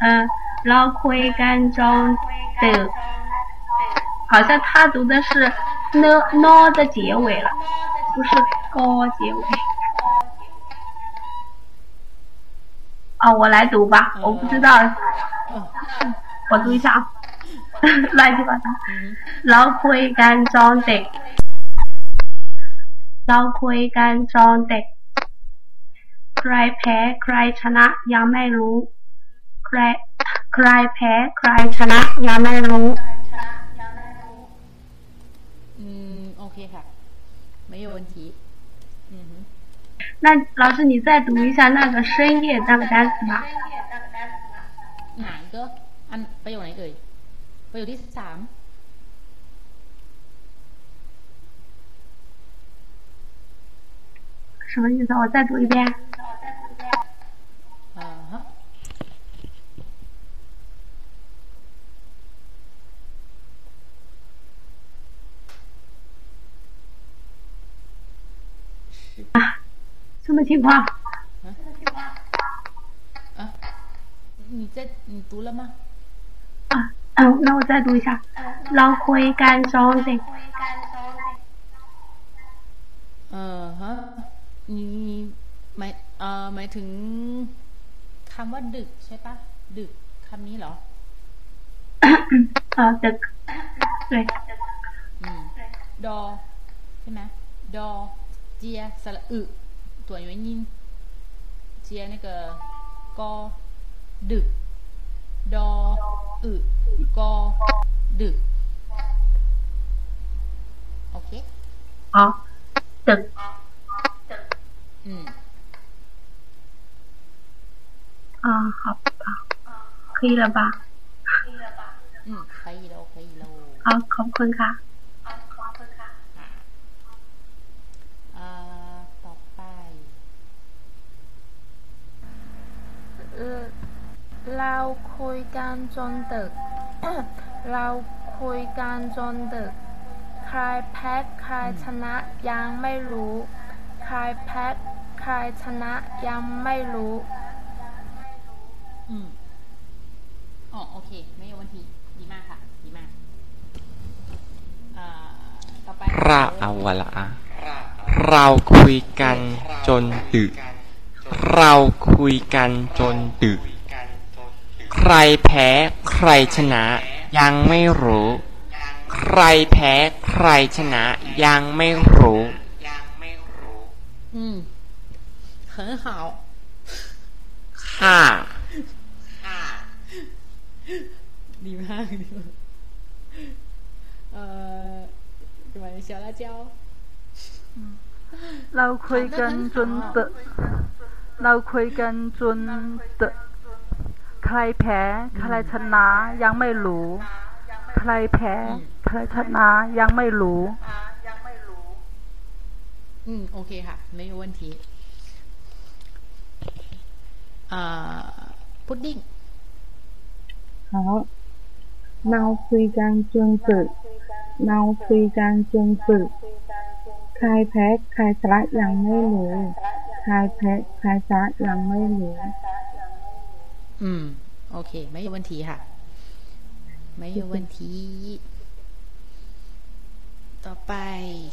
嗯，เราคุยกันจงตึก，好像他读的是 n n 的结尾了，不是 g 结尾。哦，我来读吧，我不知道，我读一下啊，乱七八糟。เราคุยกันจองเด็ก เราคุยกันจองเด็ก ใครแพ้ใครชนะยังไม่รู้ ใครใครแพ้ใครชนะยังไม่รู้ 没有问题。嗯哼。那老师，你再读一下那个深夜那个单词吧。ไหนก็อันประโยคไหนเอ่ยประโยคที่สาม 什么意思？我再读一遍。 什么情况？啊，你在你读了吗？啊，嗯，那我再读一下。เราคุยกันจองเด็ก เออฮะนี่หมายเอ่อหมายถึงคำว่าดึกใช่ปะดึกคำนี้เหรอ เออดึก对 อืมดอใช่ไหมดอเจียสระอึ ตัว元音เจีย那个กอดึก ดออึกอดึก โอเค 好ดึก อืม 啊，好吧，可以了吧？อืม可以了可以了好，ขอบคุณค่ะ เราคุยกันจนดึก เราคุยกันจนดึก ใครแพ้ใครชนะยังไม่รู้ ใครแพ้ใครชนะยังไม่รู้ อืมอ๋อโอเค ไม่มีโยนทีดีมากค่ะ ดีมากอ่าต่อไปเราอาวะละเราคุยกันจนดึก เราคุยกันจนดึก ใครแพ้ใครชนะ ยังไม่รู้ ใครแพ้ใครชนะ ยังไม่รู้ อืม很好 ค่ะ ดีมากดีมากเอ่อ什么小辣椒 เราคุยกันจนดึกเราคุยกันจนดึก ใครแพ้ใครชนะยังไม่รู้ ใครแพ้ใครชนะยังไม่รู้ อืม โอเคค่ะ ไม่有问题อ่า พุดดิ้ง 好，เราคุยกันจนดึก เราคุยกันจนสึกใครแพ้ใครชนะยังไม่รู้ใครแพ้ใครชนะยังไม่รู้ อืม โอเค ไม่有问题ค่ะ ไม่有问题ต่อไป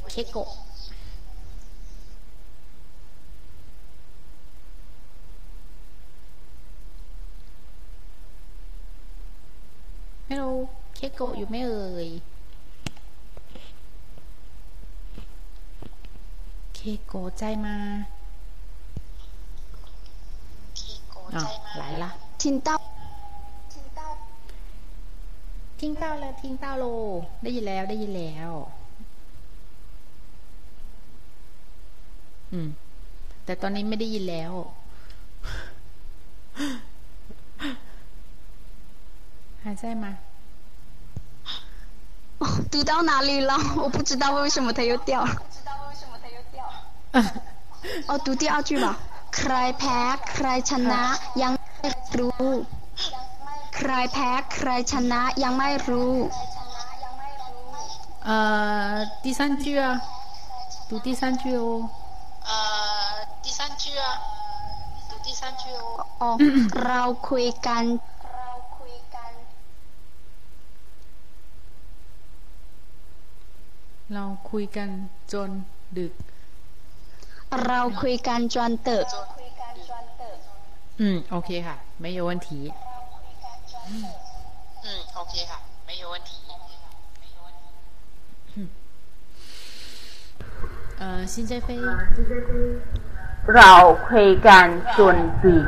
เคโกะ ฮัลโหลเคโกะอยู่ไหม่เอ่ย เคโกะใจมาอ๋อไหลละ 听到ทิ้งเต้าแล้วทิ้งเต้าโล ได้ยินแล้วได้ยินแล้ว อืม แต่ตอนนี้ไม่ได้ยินแล้ว หายใจมา 哦，读到哪里了？我不知道为什么它又掉了。哦，读第二句吧。 ใครแพ้ใครชนะยังไม่รู้ ใครแพ้ใครชนะยังไม่รู้ 呃，第三句啊，读第三句哦。呃，第三句啊，读第三句哦。哦，เราคุยกัน เราคุยกันจนดึก เราคุยกันจนตึก อืม โอเคค่ะ ไม่有问题嗯，OK ค่ะ没有问题。呃，新在飞，เราคุยกันจนดึก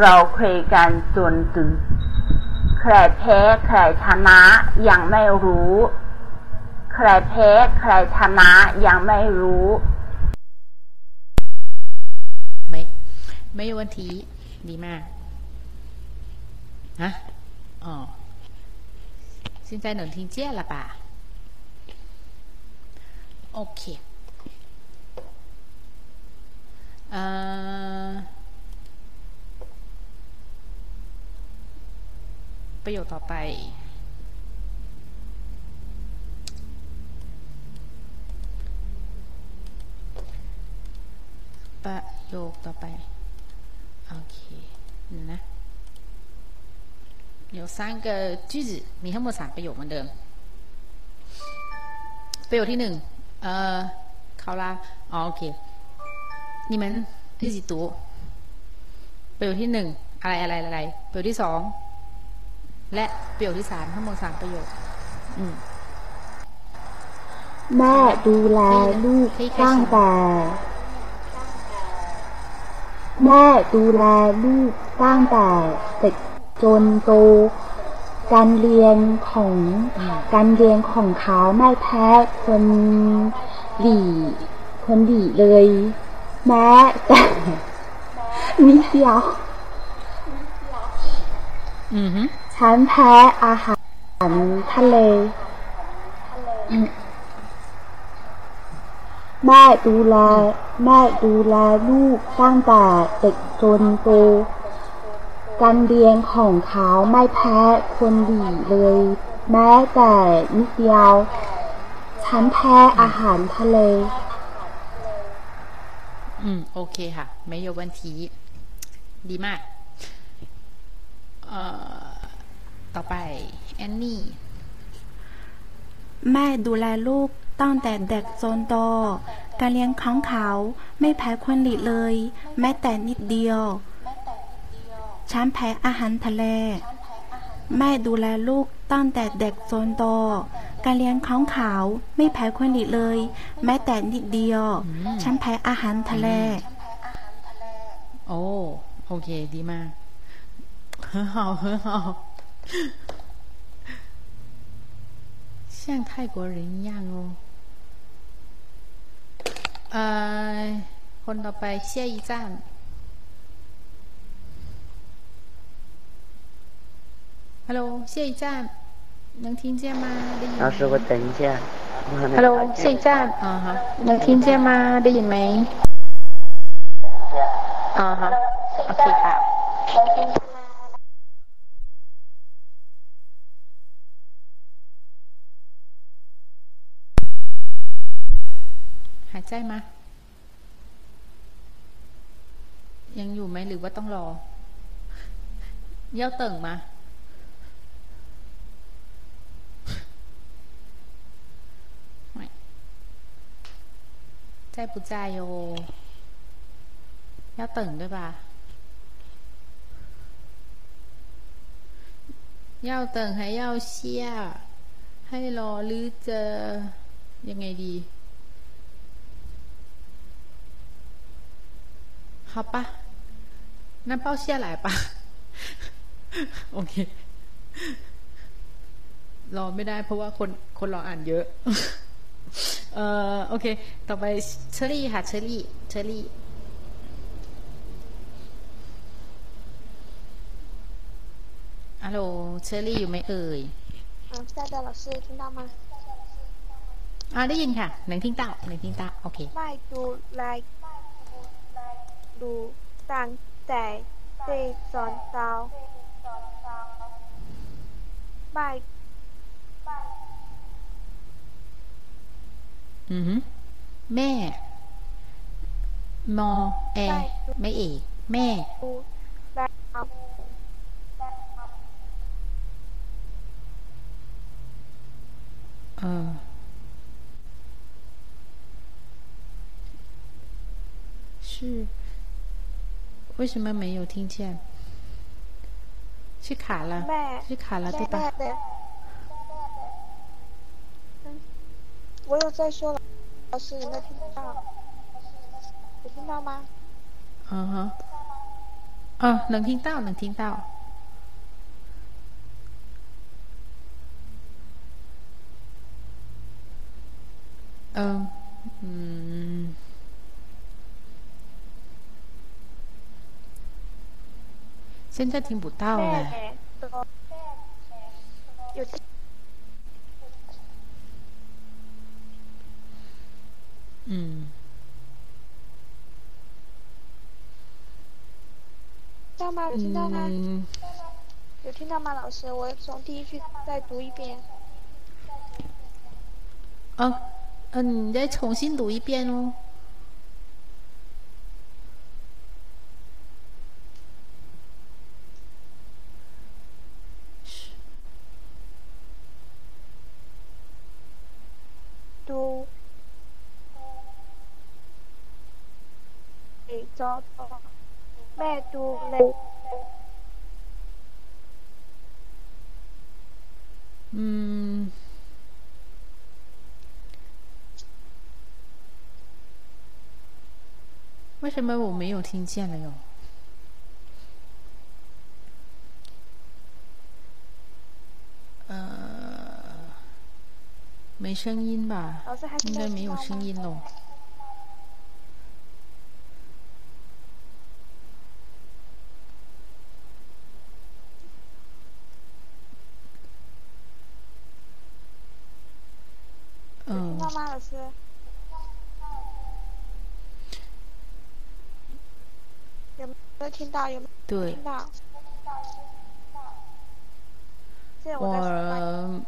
เราคุยกันจนดึกใครแพ้ใครชนะยังไม่รู้ ใครแพ้ใครชนะยังไม่รู้ไม่ไม่วันทีดีมากฮะอ๋อสินใจหนุนทิ้งเจี้ยละป่ะโอเคเอประโยคต่อไป กต่อไป โอเคนะ เดี๋ยวสร้างก็ร์จื้มีทั้งหมดสามประโยคเหมือนเดิม ประโยคที่หนึ่งเอ่อเขาลาอ๋อโอเคนี่มันที่สิตุประโยคที่หนึ่งอะไรอะไรอะไร ประโยคที่สองและประโยคที่สามทั้งหมดสามประโยค อืมแม่ดูแลลูกตั้งแต่ แม่ดูแลลูกตั้งแต่เด็กจนโตการเรียนของการเรียนของเขาไม่แพ้คนหลีคนหลีเลยแม้แต่นิดเดียวอือฮึฉันแพ้อาหารทะเล แม่ดูแลแม่ดูแลลูกตั้งแต่เด็กจนโต การเรียนของเขาไม่แพ้คนดีเลย แม้แต่นิดเดียว ฉันแพ้อาหารทะเล อืม โอเคค่ะ ไม่有问题ดีมาก เอ่อ ต่อไป แอนนี่ แม่ดูแลลูก ตั้งแต่เด็กจนโต การเลี้ยงของเขาไม่แพ้คนหลีเลย แม้แต่นิดเดียว ฉันแพ้อาหารทะเล แม่ดูแลลูกตั้งแต่เด็กจนโต การเลี้ยงของเขาไม่แพ้คนหลีเลย แม้แต่นิดเดียว ฉันแพ้อาหารทะเล โอ้ โอเค ดีมาก很好很好像泰国人一样哦เอ่อ คนต่อไปเชี่ยอีจ้านฮัลโหล谢一站能听见吗ได้ยินไหม 老师，我等一下。我还没 ฮัลโหล 发现 เชี่ยอีจ้านอ่าฮะ能听见吗ได้ยินไหมอ่าฮะโอเคค่ะ ใช่ไหมยังอยู่ไหมหรือว่าต้องรอ เย่าเติ่งมา ใจปุจจายโยเย่าเติ่งด้วยปะเย่าเติ่งให้เย่าเชี่ยให้รอหรือเจอ ยังไงดี 好吧那抱下来吧 โอเค รอไม่ได้เพราะว่าคนคนรออ่านเยอะเอ่อโอเค ต่อไปเชอรี่ค่ะเชอรี่เชอรี่ฮัลโหลเชอรี่อยู่ไหมเอ่ย嗯，在的老师听到吗？อ่าได้ยินค่ะหนึ่งทิ้งเต้าหนึ่งทิ้งเต้าโอเคไม่ดู ไลดูตั้งแต่ได้สอนเตาไม่อือแม่มอแอไม่เอกแม่ เออ是为什么没有听见？是卡了，是卡了，对吧？我有在说了，老师有没有听到？有听到吗？嗯哼，啊，能听到，能听到。嗯嗯，现在听不到了。有。嗯。听到吗？有听到吗？有听到吗，老师？我从第一句再读一遍。啊，嗯，你再重新读一遍哦。什么我没有听见了哟？呃，没声音吧？应该没有声音喽。老师，有没有听到？有没有听到？我，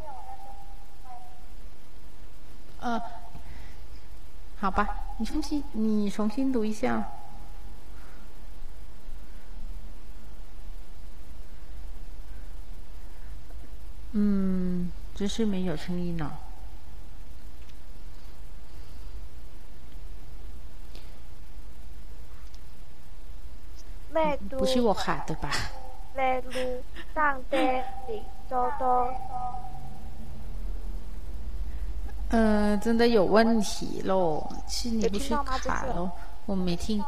呃，好吧，你重新，你重新读一下。嗯，只是没有声音了。不是我卡的吧？嗯。真的有问题喽，是你不是卡喽？我没听。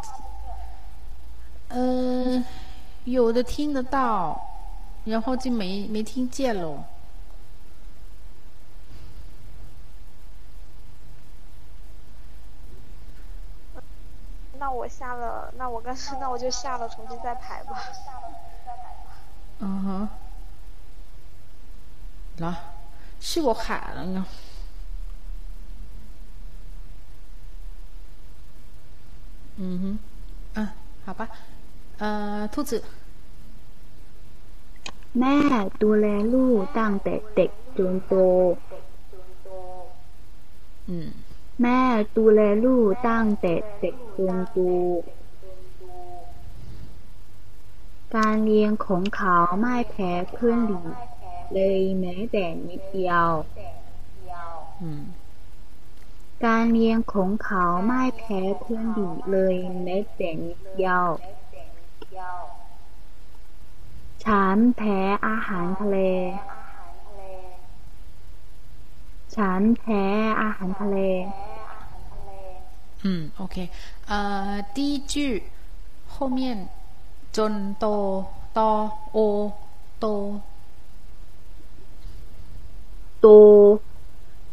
嗯，有的听得到，然后就没没听见喽。那我下了，那我干脆那我就下了，重新再排吧。嗯哼，来，是我卡了呢。嗯哼，啊，好吧，呃，兔子。แม่ดูแลลูกตั้งแต่เด็กจนโต嗯。แ แม่ดูแลลูกตั้งแต่เด็กจนโตการเรียนของเขาไม่แพ้เพื่อนหลีเลยแม้แต่นิดเดียว การเรียนของเขาไม่แพ้เพื่อนหลีเลยแม้แต่นิดเดียว ฉันแพ้อาหารทะเล ฉันแพ้อาหารทะเล 嗯，OK，呃，第一句后面จ多多哦多多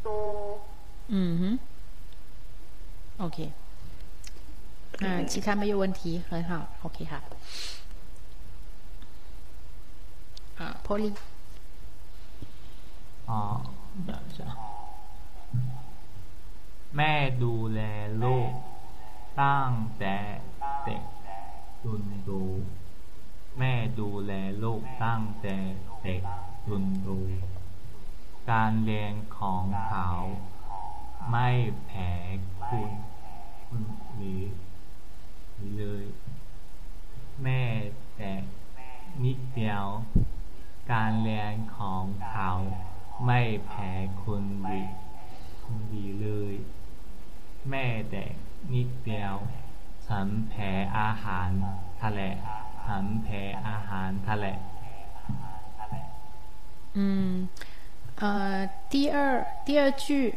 多，嗯哼，OK，嗯，其他没有问题，很好，OK 哈。啊，玻璃。哦，等一下。 แม่ดูแลลูกตั้งแต่เด็กจนโตแม่ดูแลลูกตั้งแต่เด็กจนโตการเรียนของเขาไม่แพ้คุณคุณหรือเลย แม่แต่นิดเดียว การเรียนของเขาไม่แพ้คุณดีคุณดีเลย แม่แต่นิดเดียว ฉันแพ้อาหารทะเลฉันแพ้อาหารทะเล 嗯，呃，第二第二句，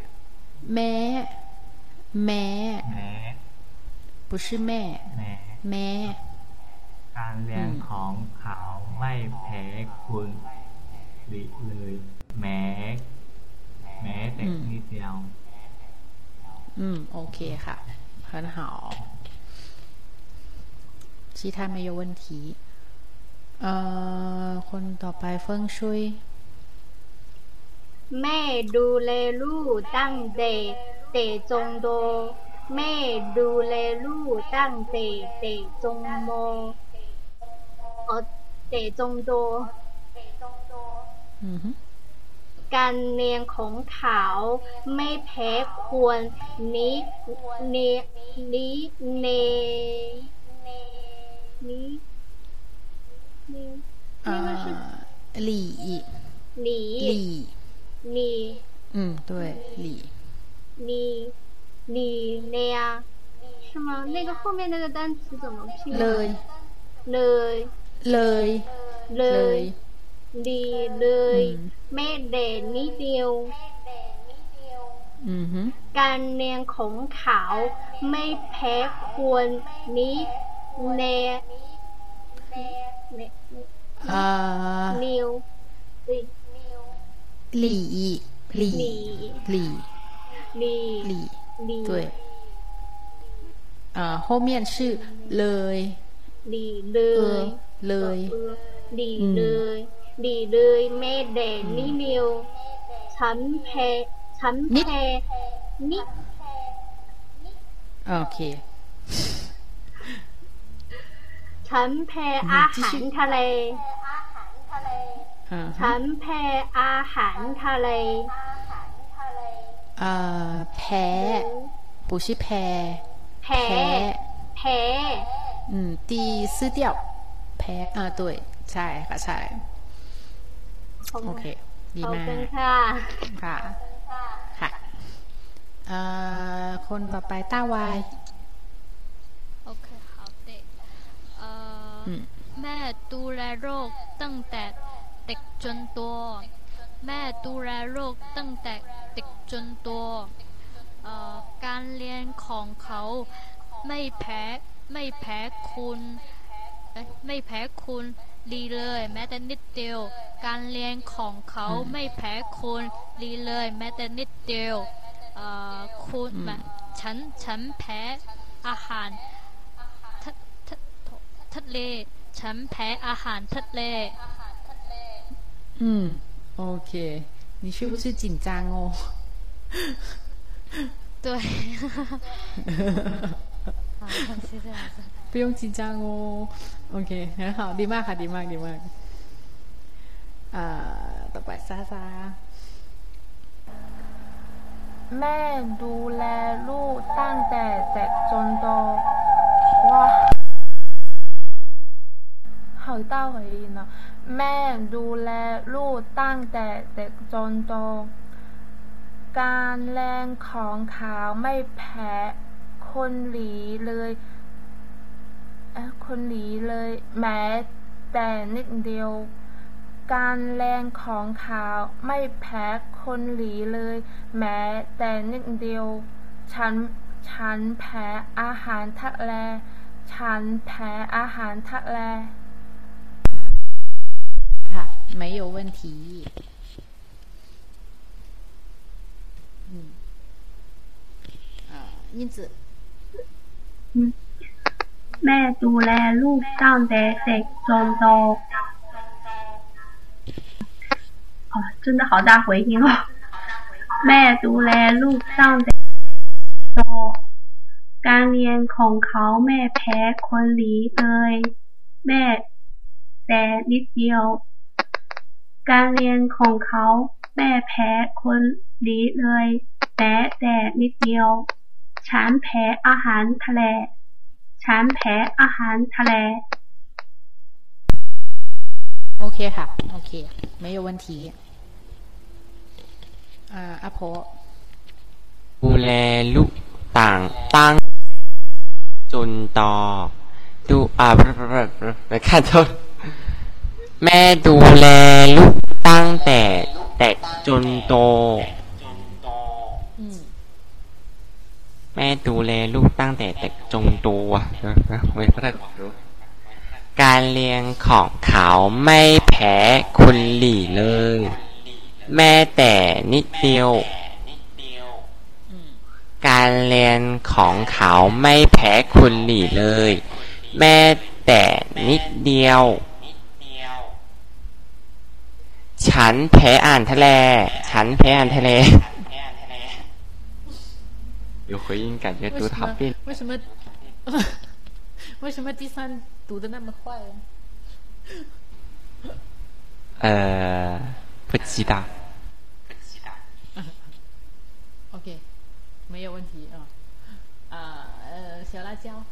แม่แม่ แม้ 不是แม่ แม้ แม่ การเรียนของเขาไม่แพ้คุณดีเลย แม้ แม้แต่นิดเดียว 嗯，OK ค่ะ很好，其他没有问题。เอ่อคนต่อไปเฟิงชุย แม่ดูแลลูกตั้งแต่เตจงโด แม่ดูแลลูกตั้งแต่เตจงโมเออเตจงโด อือฮึ การเรียนของเขาไม่แพ้ควรนี้นี้นี้เนนี้นี้ เอ่อหลี่ หนี หลี่ หนี 嗯对หลี่ 你你那样是吗？那个后面那个单词怎么拼？ เลย เลย เลย เล เลย ย ดีเลย แม่เด่นนิดเดียว อือฮึ การเรียนของเขาไม่แพ้ควรนี้เนเนเน เอ่อ นิวดิ หลี่หลี่ หลี หลี่ ลี หลี่ ลี 对呃后面是เลย ดีเล เอย อเลย เออดี อืม เลย ดีเลยแม่เด่นนิดเดียวฉันแพ้ฉันแพ้นิด โอเค ฉันแพ้อาหารทะเล อ่าฮะ ฉันแพ้อาหารทะเล เอ่อแพ้不是แพ้ แพ้ แพ้ อืม第四调แพ้อ่า对ใช่ค่ะใช่ โอเค ดีขอบมากคุณค่ะค่ะค่ะเอ่อคนต่อไปต้าวายโอเค好的เอ่ออมแม่ดูแลโรคตั้งแต่เด็กจนโตแม่ดูแลโรคตั้งแต่เด็กจนโตเอ่อการเรียนของเขาไม่แพ้ไม่แพ้คุณเอ้ยไม่แพ้คุณ ดีเลย แม้แต่นิดเดียว การเรียนของเขาไม่แพ้คุณดีเลย แม้แต่นิดเดียวเอ่อคุณแบบฉันฉันแพ้อาหาร ทะทะทะเล ฉันแพ้อาหารทะเล 嗯，OK，你是不是紧张哦？对， 好，谢谢老师。不用紧张哦。OK，很好，ดีมากค่ะดีมากดีมากอ่าต่อไปซาซา แม่ดูแลลูกตั้งแต่เด็กจนโตว้า好大回音呢แม่ดูแลลูกตั้งแต่เด็กจนโต การแรงของเขาไม่แพ้ คนหลีเลยคนหลีเลยแม้แต่นิดเดียว การแรงของเขาไม่แพ้คนหลีเลย แม้แต่นิดเดียว ฉันฉันแพ้อาหารทะเล ฉันแพ้อาหารทะเลค่ะ没有问题嗯啊英子 แม่ดูแลลูกตั้งแต่เด็กจนโต哦，真的好大回音哦！แม่ดูแลลูกตั้งแต่โตการเรียนของเขาแม่แพ้คนหลีเลย แม่แต่นิดเดียว การเรียนของเขาแม่แพ้คนหลีเลยแต่แต่นิดเดียว ฉันแพ้อาหารทะเลฉันแพ้อาหารทะเลโอเคค่ะโอเค没有问题อ่าอโพดูแลลูกต่างตั้งจนต่อดูอ่าไปขั้นต้นแม่ดูแลลูกตั้งแต่แต่จนโต แม่ดูแลลูกตั้งแต่เด็กจงตัวไม่พระการเลี้ยงของเขาไม่แพ้คุณหลี่เลย แม่แต่นิดเดียว การเรียนของเขาไม่แพ้คุณหลี่เลย แม่แต่นิดเดียว ฉันแพ้อ่านทะเล ฉันแพ้อ่านทะเล 有回音，感觉读好变。为什么？为什么第三读的那么快啊？呃，不知道。不知道。OK，没有问题啊。啊，呃，小辣椒。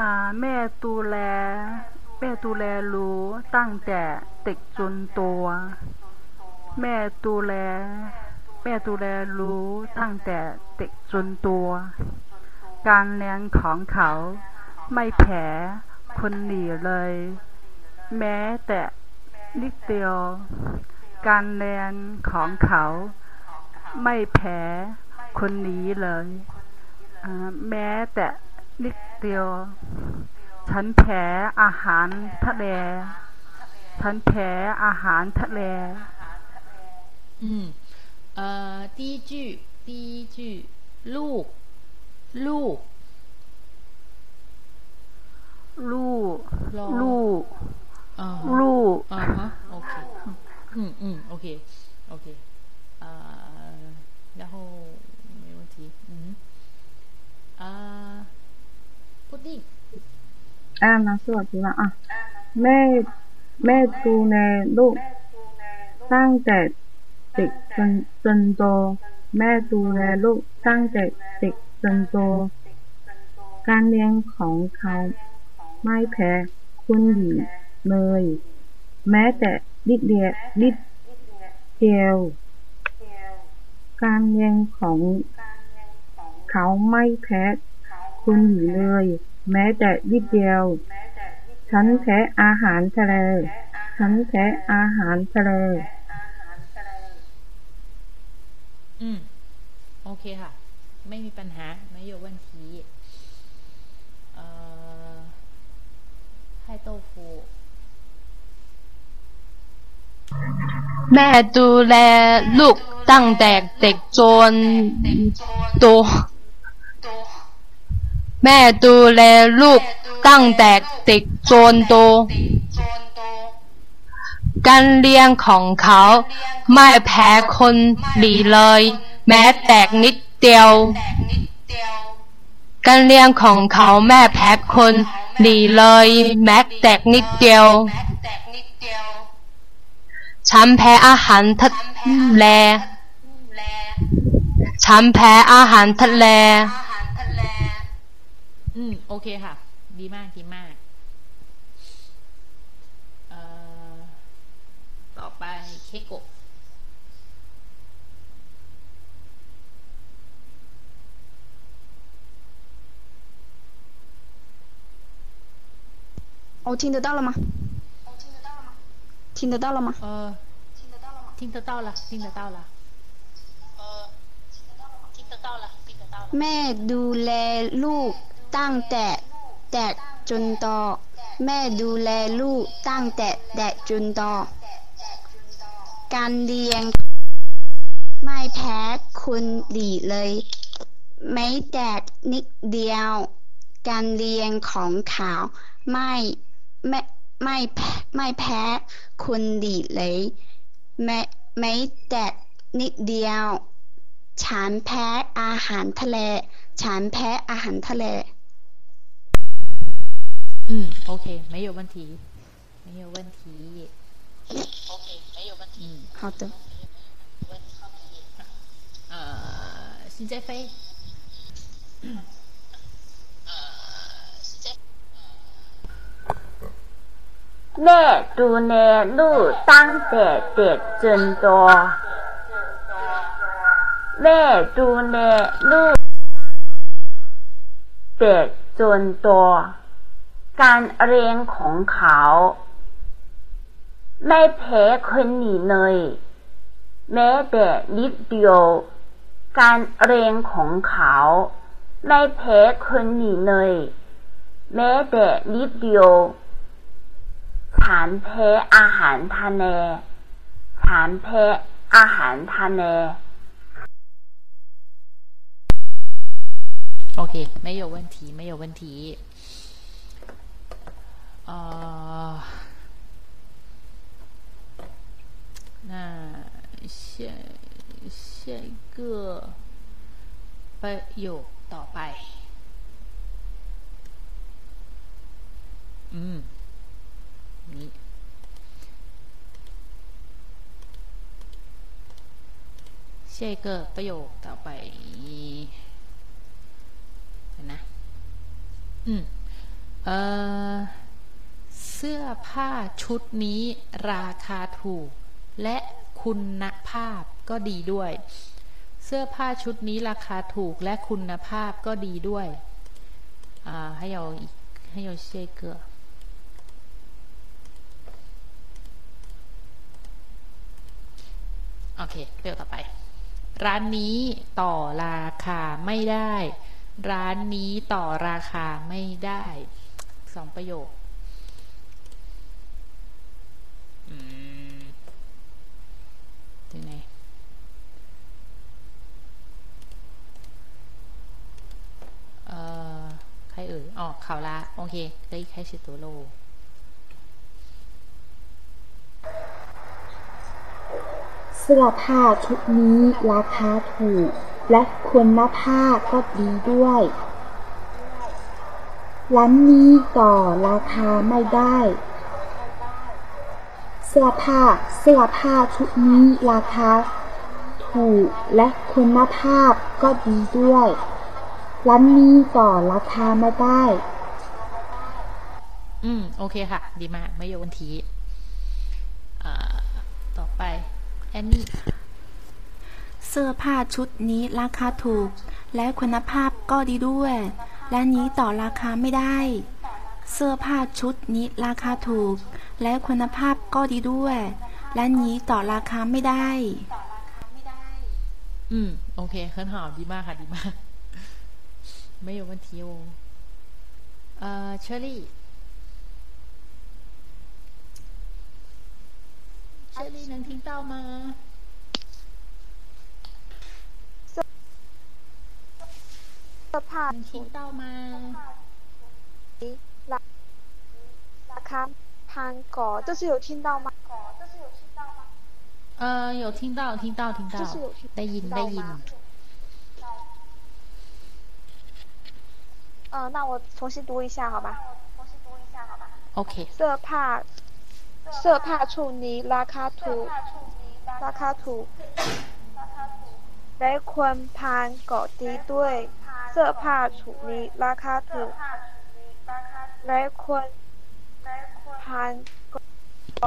อ่าแม่ดูแลแม่ดูแลรู้ตั้งแต่เด็กจนตัวแม่ดูแล แม่ดูแลรู้ตั้งแต่เด็กจนตัว การเลี้ยงของเขาไม่แพ้คนหนีเลย แม้แต่นิดเดียว การเลี้ยงของเขา ไม่แพ้คนหนีเลย แม้แต่นิดเดียว ฉันแพ้อาหารทะเล ฉันแพ้อาหารทะเล อืม 呃，第一句，第一句，路，路，路，路，啊，路，啊哈，OK，嗯嗯，OK，OK，啊，然后没问题，嗯，啊，布丁，啊，拿出我提了啊，妹妹住呢路，三点。 เด็กจนจนโต แม่ดูแลลูกตั้งแต่เด็กจนโต การเลี้ยงของเขาไม่แพ้คุณหญิงเลยแม้แต่ดิดเดียดิดเดียวการเลี้ยงของเขาไม่แพ้คุณหญิงเลย แม้แต่ดิดเดียว ฉันแพ้อาหารทะเล ฉันแพ้อาหารทะเล อืม โอเคค่ะ ไม่มีปัญหาไม่ยกวันทีเอ่อให้โตฟูแม่ดูแลลูกตั้งแต่เด็กจนโตแม่ดูแลลูกตั้งแต่เด็กจนโต การเลี้ยงของเขาไม่แพ้คนหลีเลย แม้แต่นิดเดียว การเลี้ยงของเขาแม่แพ้คนหลีเลย แม้แต่นิดเดียว ฉันแพ้อาหารทะเล ฉันแพ้อาหารทะเล อืม โอเคค่ะ ดีมาก ดีมาก เอ่อ ต่อไปเคโกะ 哦，听得到了吗？听得到了吗？呃，听得到了吗？听得到了，听得到了。呃，听得到了，听得到了。 แม่ดูแลลูกตั้งแต่แตกจนโตแม่ดูแลลูกตั้งแต่แตกจนโตการเรียน ไม่แพ้คุณหลีเลย ไม่แตกนิดเดียว การเรียนของเขาไม่ ไม่ไม่แพ้ไม่แพ้คุณหลีเลยไม่ไม่แตกนิดเดียว ฉันแพ้อาหารทะเล ฉันแพ้อาหารทะเล 嗯，OK，没有问题，没有问题。OK，没有问题。嗯，好的。呃，新在飞。 แม่ดูแลลูกตั้งแต่เด็กจนโตแม่ดูแลลูกเด็กจนโตการเรียนของเขา ไม่แพ้คนอื่นเลย แม้แต่นิดเดียว การเรียนของเขา ไม่แพ้คนอื่นเลย แม้แต่นิดเดียว ฉันแพ้อาหารทะเล ฉันแพ้อาหารทะเล OK，没有问题，没有问题。呃，那下下一个ประโย ชเกอร์ประโยคต่อไปนะอืมเออเสื้อผ้าชุดนี้ราคาถูก และคุณภาพก็ดีด้วย เสื้อผ้าชุดนี้ราคาถูกและคุณภาพก็ดีด้วยให้เราให้เราเชื่อเกลือโอเคเรื่องต่อไป ร้านนี้ต่อราคาไม่ได้ ร้านนี้ต่อราคาไม่ได้สองประโยคอืมถึงไหนเอ่อใครเอ่ยอ๋อข่าวละ โอเคได้แค่ชิตัวโล เสื้อผ้าชุดนี้ราคาถูก และคุณภาพก็ดีด้วย ร้านนี้ต่อราคาไม่ได้ เสื้อผ้าเสื้อผ้าชุดนี้ราคาถูก และคุณภาพก็ดีด้วย ร้านนี้ต่อราคาไม่ได้ อืม โอเคค่ะ ดีมาก ไม่โยนทีอ่าต่อไป แอนนี่เสื้อผ้าชุดนี้ราคาถูก และคุณภาพก็ดีด้วย และนี้ต่อราคาไม่ได้ เสื้อผ้าชุดนี้ราคาถูก และคุณภาพก็ดีด้วย และนี้ต่อราคาไม่ได้ อืมโอเคเคลื่อนหอดีมากค่ะดีมาก ไม่โยนทีโอ เอ่อเชอรี่ เชอรี่能听到吗？เสื้อผ้า 能听到吗？ราราคาพันก่อ这是有听到吗？呃，有听到，听到，听到就是有听，ได้ยิน 听到ได้ยิน 吗呃，那我重新读一下，好吧？ โอเค เสื้อผ้า เสื้อผ้าชุดนี้ราคาถูก ราคาถูก และควรพานเกาะดีด้วย เสื้อผ้าชุดนี้ราคาถูก และควรพานเก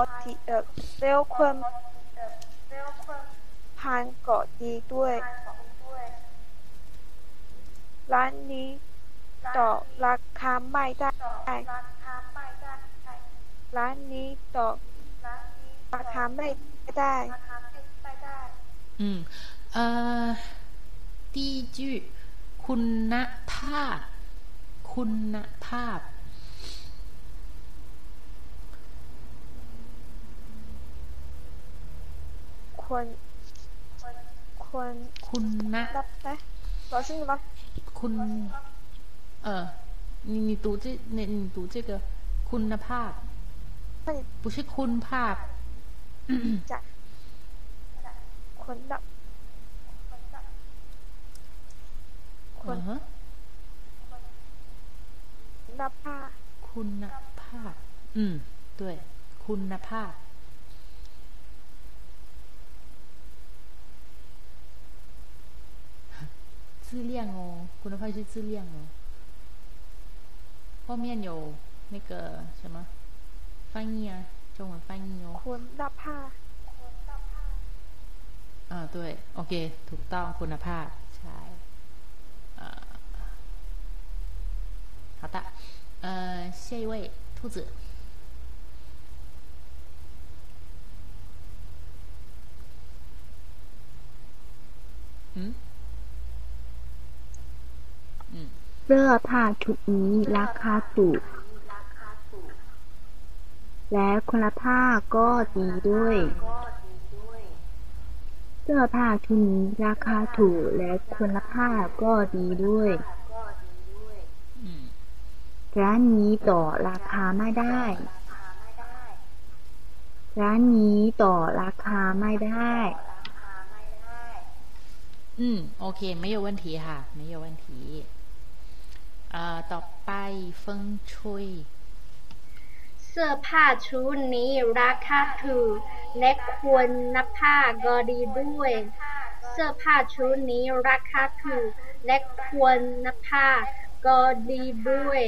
าะดีเออแล้วควรพานเกาะดีด้วย ร้านนี้ต่อราคาไม่ได้ ร้านนี้ต่อราคาไม่ได้ 嗯，呃，第一句คุณภาพ คุณภาพ ควรควร คุณนะ รับไหม老师你吗 คุณ เออ你你读这你你读这个คุณภาพ 不是คุณภาพ จะคนรับคน 嗯哼 รับผ้า คุณภาพ อืม对คุณภาพ 质量哦，คุณภาพ是质量哦。后面有那个什么 翻译啊，中文翻译哦。 คนรับผ้า อ่า对โอเค ถูกต้องคุณภาพ ใช่อ่า好的呃下一位兔子嗯 เสื้อผ้าชุดนี้ราคาถูก และคุณภาพก็ดีด้วย เสื้อผ้าชุดนี้ราคาถูกและคุณภาพก็ดีด้วย ร้านนี้ต่อราคาไม่ได้ ร้านนี้ต่อราคาไม่ได้ อืมโอเค ไม่有问题ค่ะ ไม่有问题อ่าต่อไปเฟิงชุย เสื้อผ้าชุดนี้ราคาถูกและควรนับผ้าก็ดีด้วย เสื้อผ้าชุดนี้ราคาถูกและควรนับผ้าก็ดีด้วย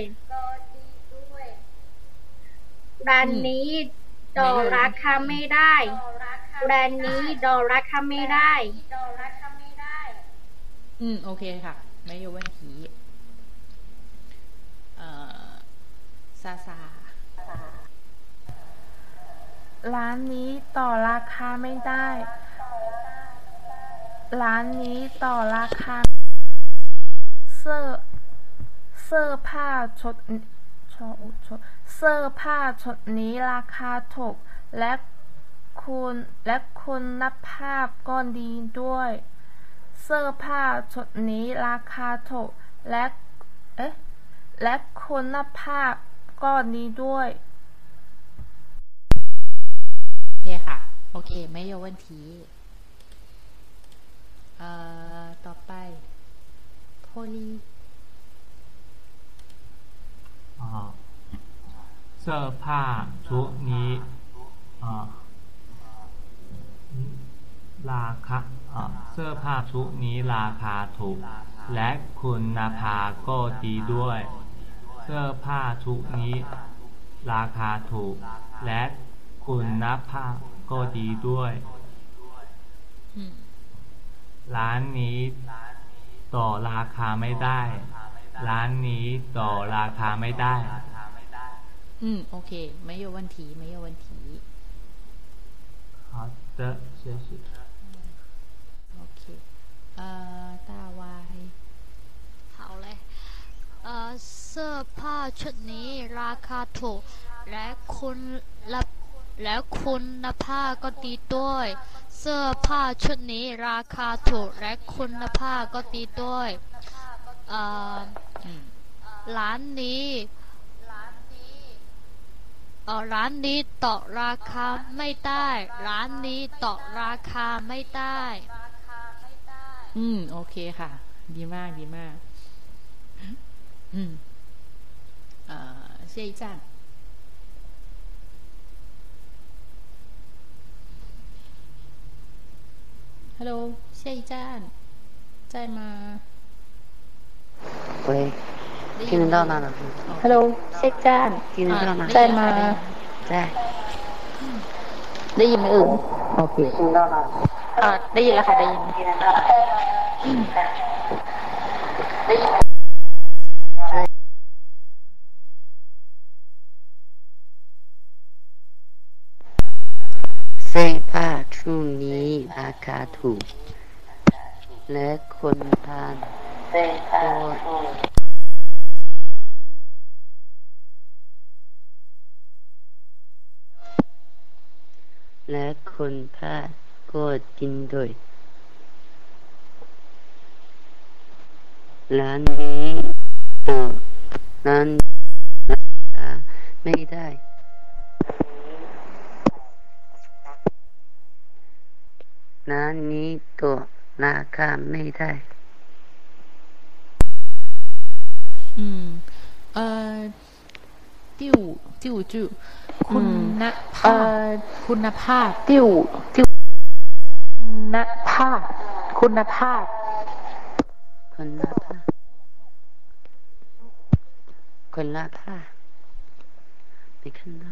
ร้านนี้ดอราคาไม่ได้แบรนด์นี้ดอราคาไม่ได้ อืม โอเคค่ะ ไม่ยวันทีเอ่อซาซา ร้านนี้ต่อราคาไม่ได้ ร้านนี้ต่อราคา เสื้อ เสื้อผ้าชุดชชดเสื้อผ้าชุดนี้ราคาถูกและคุณและคุณภาพก็ดีด้วย เสื้อผ้าชุดนี้ราคาถูกและ เอ๊ะ และคุณภาพก็ดีด้วย โอเคค่ะ โอเค ไม่有问题เอ่อต่อไปโพลี อ่าเสื้อผ้าชุดนี้อ่าราคาอ่าเสื้อผ้าชุดนี้ราคาถูก และคุณภาพก็ดีด้วย เสื้อผ้าชุดนี้ ราคาถูก และ คุณภาพก็ดีด้วย อืม ร้านนี้ต่อราคาไม่ได้ ร้านนี้ต่อราคาไม่ได้ อืม โอเค ไม่有问题ไม่有问题好的谢谢 โอเคเอ่อตาวาย 好嘞เอ่อเสื้อผ้าชุดนี้ราคาถูก และคุณและ และคุณภาพก็ดีด้วย เสื้อผ้าชุดนี้ราคาถูกและคุณภาพก็ดีด้วยร้านนี้ร้านนี้ต่อราคาไม่ได้ ร้านนี้ต่อราคาไม่ได้ อืม โอเคค่ะ ดีมากดีมาก อืม เอ่อเชี่ยจ้ง Hello，谢一站，在吗？喂，听得到吗？老师？Hello，谢站，听得到吗？在吗？在。ได้ยินไหมเอ่ย โอเค听到了 อ่าได้ยินแล้วค่ะได้ยินได้ยิน ช่วงนี้ราคาถูก และคนทานก็และคนทานก็กินด้วยร้านนี้ร้านราคาไม่ได้ ร้านนี้ตัวราคาไม่ได้ 嗯，呃，第五第五句，คุณภาพคุณภาพ ติ้วติ้วคุณภาพคุณภาพ คนละผ้าคนละผ้าไม่看到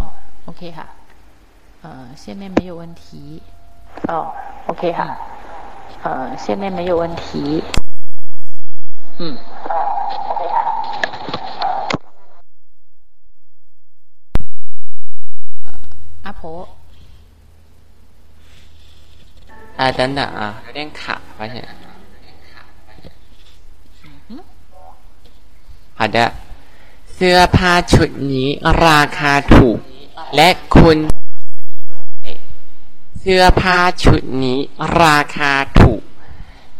啊，OK ค่ะ 呃，现在没有问题。哦，OK 哈，呃，现在没有问题。嗯。阿婆。啊，等等啊，有点卡，发现。好的，เสื้อผ้าชุดนี้ราคาถูก และคุณ เสื้อผ้าชุดนี้ราคาถูก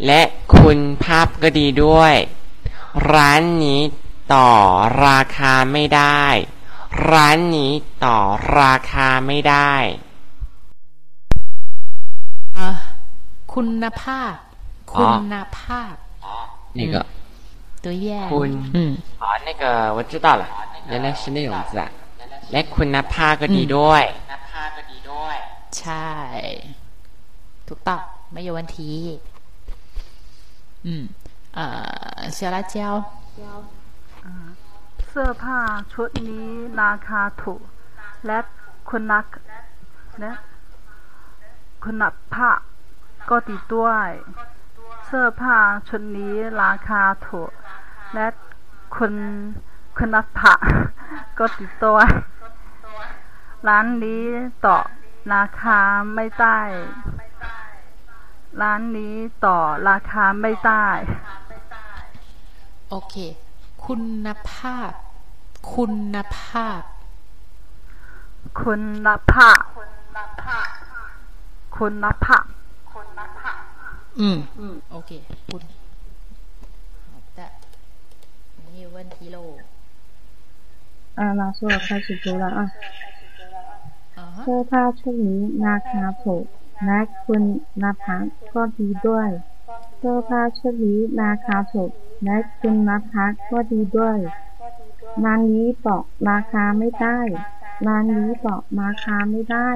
และคุณภาพก็ดีด้วย ร้านนี้ต่อราคาไม่ได้ ร้านนี้ต่อราคาไม่ได้คุณภาพ คุณภาพ那个对耶คุณอ๋อ那个我知道了原来是那种字啊และคุณภาพก็ดีด้วย ใช่ ถูกต้องไม่有问题嗯呃小辣椒เสื้อผ้าชุดนี้ราคาถูก และคุณนักและคุณภาพก็ดีด้วย เสื้อผ้าชุดนี้ราคาถูก และคุณคุณภาพก็ดีด้วย ร้านนี้ต่อ ราคาไม่ได้ ร้านนี้ต่อราคาไม่ได้ โอเค คุณภาพ คุณภาพ คุณภาพ คุณภาพ嗯嗯，OK，คุณ好的，没有问题喽。啊，老师，我开始读了啊。 เสื้อผ้าชุดนี้ราคาถูกและคุณภาพก็ดีด้วย เสื้อผ้าชุดนี้ราคาถูกและคุณภาพก็ดีด้วยร้านนี้บอกราคาไม่ได้ร้านนี้บอกราคาไม่ได้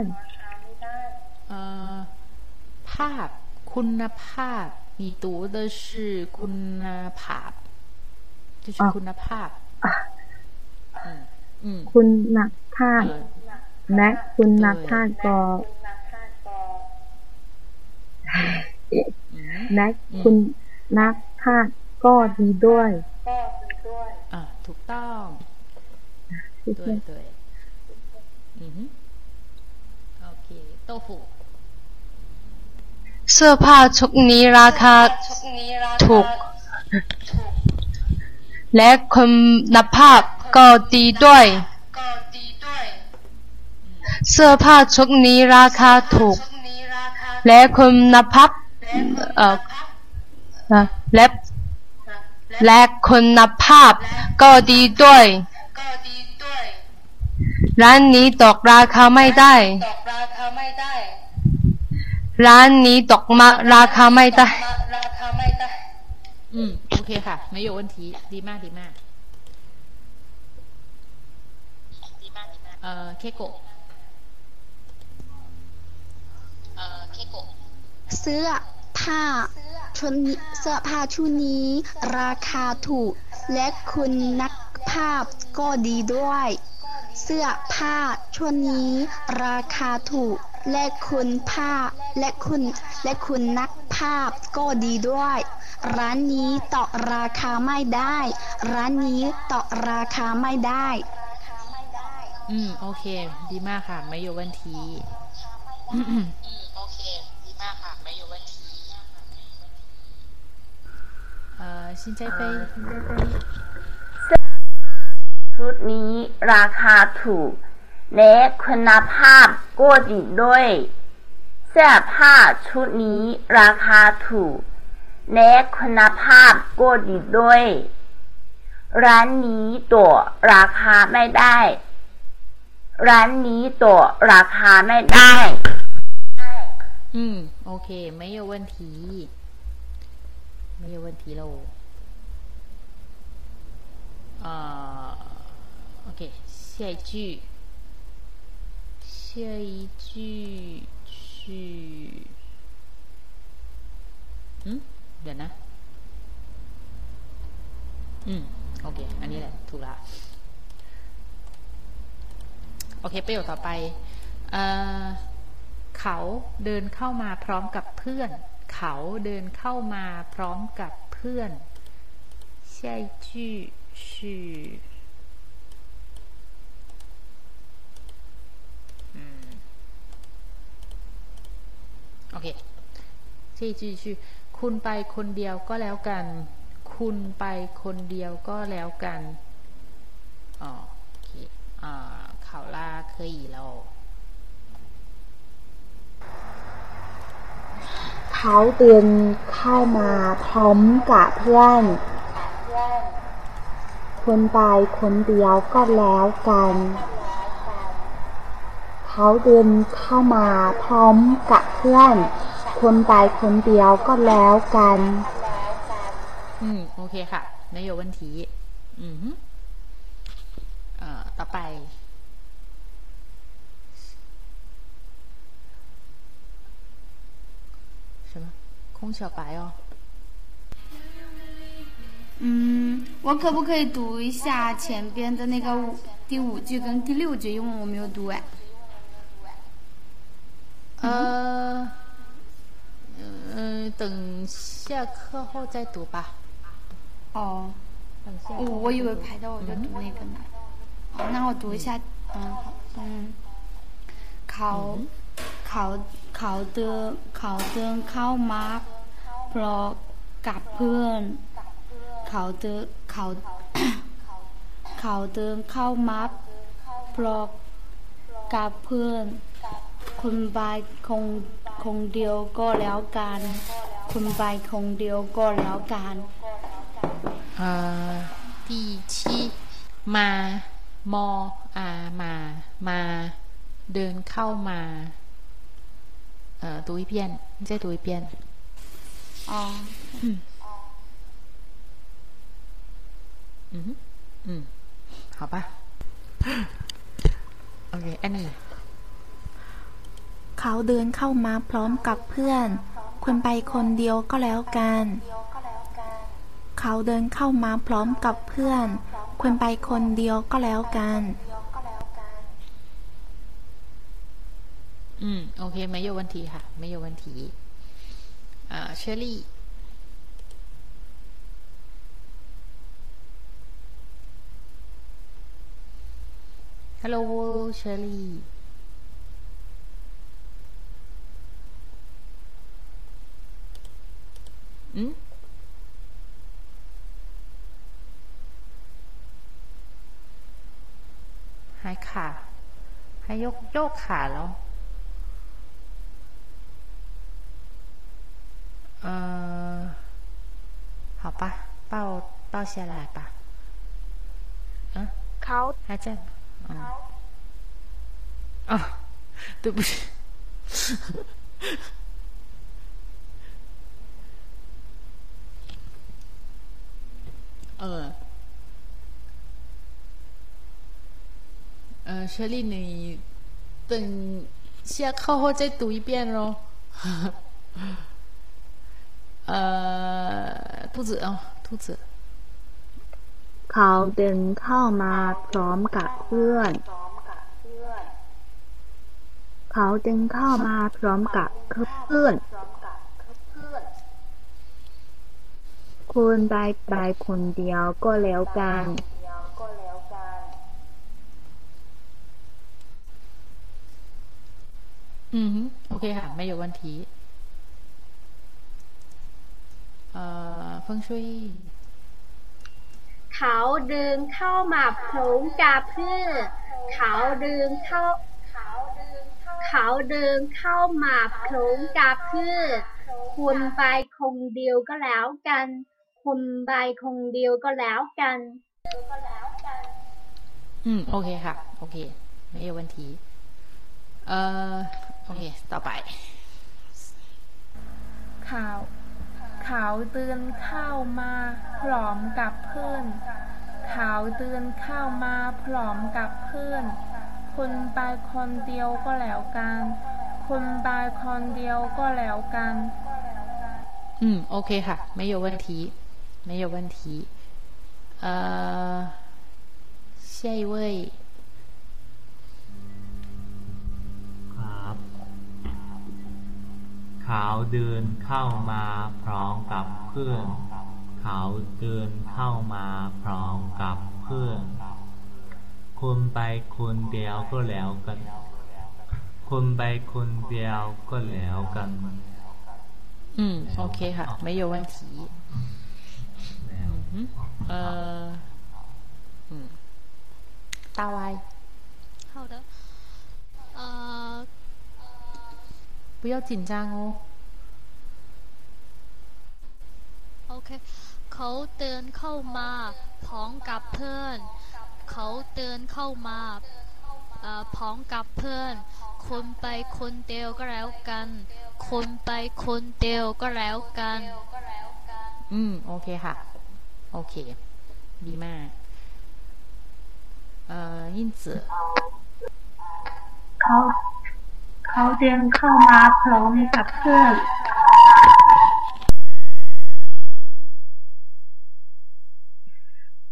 ภาพคุณภาพ你读的是คุณภาพ就是คุณภาพคุณภาพ และคุณนักพากกอและคุณนักพากก็ดีด้วยอ่าถูกต้องด้วยด้วยโอเคโตฟูเสื้อผ้าชุดนี้ราคาถูก และคุณภาพก็ดีด้วย เสื้อผ้าชุดนี้ราคาถูก และคุณภาพเออและและคุณภาพก็ดีด้วยร้านนี้ตกราคาไม่ได้ ร้านนี้ตกมาราคาไม่ได้ อืม โอเคค่ะ ไม่โยวันทีดีมากดีมาก เอ่อ เคโกะ เสื้อผ้าชุดเสื้อผ้าชุดนี้ ราคาถูก และคุณนักภาพก็ดีด้วย เสื้อผ้าชุดนี้ ราคาถูก และคุณภาพและคุณและคุณนักภาพก็ดีด้วย ร้านนี้ต่อราคาไม่ได้ ร้านนี้ต่อราคาไม่ได้ อืม โอเค ดีมากค่ะ ไม่โยวันที ค่ะไม่โยวันทีเอ่อชินใจเฟยเสื้อผ้าชุดนี้ราคาถูก และคุณภาพก็ดีด้วยเสื้อผ้าชุดนี้ราคาถูก และคุณภาพก็ดีด้วย ร้านนี้ตัวราคาไม่ได้ ร้านนี้ตัวราคาไม่ได้ อืม โอเค ไม่โยวันที ไม่โยวันทีเรา呃，OK，下一句，下一句去，嗯，เดี๋ยวนะ อืม โอเค อันนี้แหละ ถูกละโอเค ประโยคต่อไป เอ่อ เขาเดินเข้ามาพร้อมกับเพื่อน เขาเดินเข้ามาพร้อมกับเพื่อน下一句是嗯โอเค下一句是คุณไปคนเดียวก็แล้วกัน คุณไปคนเดียวก็แล้วกันอ๋อโอเคอ่าเขาล่าเคยอีแล้ เขาเดินเข้ามาพร้อมกับเพื่อน คนไปคนเดียวก็แล้วกัน เขาเดินเข้ามาพร้อมกับเพื่อน คนไปคนเดียวก็แล้วกัน อืม โอเคค่ะนโยวันที อืมเอ่อต่อไป 公小白哦。嗯我可不可以读一下前边的那个五第五句跟第六句？因为我没有读完。呃嗯等下课后再读吧哦。我以为排到我就读那个呢。那我读一下嗯。好嗯。考 เขาเขาเดินเขาเดินเข้ามาเพราะกับเพื่อน เขาเดินเขาเขาเดินเข้ามาเพราะกับเพื่อนคุณไปคงคงเดียวก็แล้วกันคุณไปคงเดียวก็แล้วกันเอ่อ第七มามออามา มา เดินเข้ามา เอ่อ读一遍你再读一遍哦，嗯嗯哼嗯好吧 โอเคอันนี้ เขาเดินเข้ามาพร้อมกับเพื่อน คุณไปคนเดียวก็แล้วกัน เขาเดินเข้ามาพร้อมกับเพื่อน คุณไปคนเดียวก็แล้วกัน อืม โอเคไม่โยวันทีค่ะ ไม่โยวันทีอ่าเชอรี่ฮัลโหลเชอรี่อืมหายขาให้ยกโยกขาแล้ว 嗯，好吧，报报下来吧。嗯，考还在。嗯。啊，对不起。嗯。呃，雪莉，你等下课后再读一遍喽。呃，兔子哦，兔子。เขาเดินเข้ามาพร้อมกับเพื่อน เขาเดินเข้ามาพร้อมกับเพื่อน คุณไปไปคนเดียวก็แล้วกัน อืมโอเคค่ะ ไม่有问题 เฟิงชุยเขาเดินเข้ามาพร้อมกับเพื่อนเขาเดินเข้า เขาเดินเข้ามาพร้อมกับเพื่อนคุณไปคงเดียวก็แล้วกัน คุณไปคงเดียวก็แล้วกัน อืม โอเคค่ะ โอเค ไม่有问题เอ่อโอเค ต่อไป ข่าว ข่าวเตือนเข้ามาพร้อมกับเพื่อนข่าวเตือนเข้ามาพร้อมกับเพื่อนคุณไปคนเดียวก็แล้วกันคุณไปคนเดียวก็แล้วกัน อืม โอเคค่ะ ไม่有问题没有问题呃下一位 เขาเดินเข้ามาพร้อมกับเพื่อน เขาเดินเข้ามาพร้อมกับเพื่อน คุณไปคนเดียวก็แล้วกัน คุณไปคนเดียวก็แล้วกัน อืม โอเคค่ะ ไม่有问题嗯呃嗯大歪好的呃 不要紧张哦 โอเค เขาเดินเข้ามาพร้อมกับเพื่อน เขาเดินเข้ามาพร้อมกับเพื่อน คนไปคนเดียวก็แล้วกัน คนไปคนเดียวก็แล้วกัน อืม โอเคค่ะ โอเค ดีมาก เอ่อยินจือ เขา เขาเดินเข้ามาพร้อมกับเพื่อน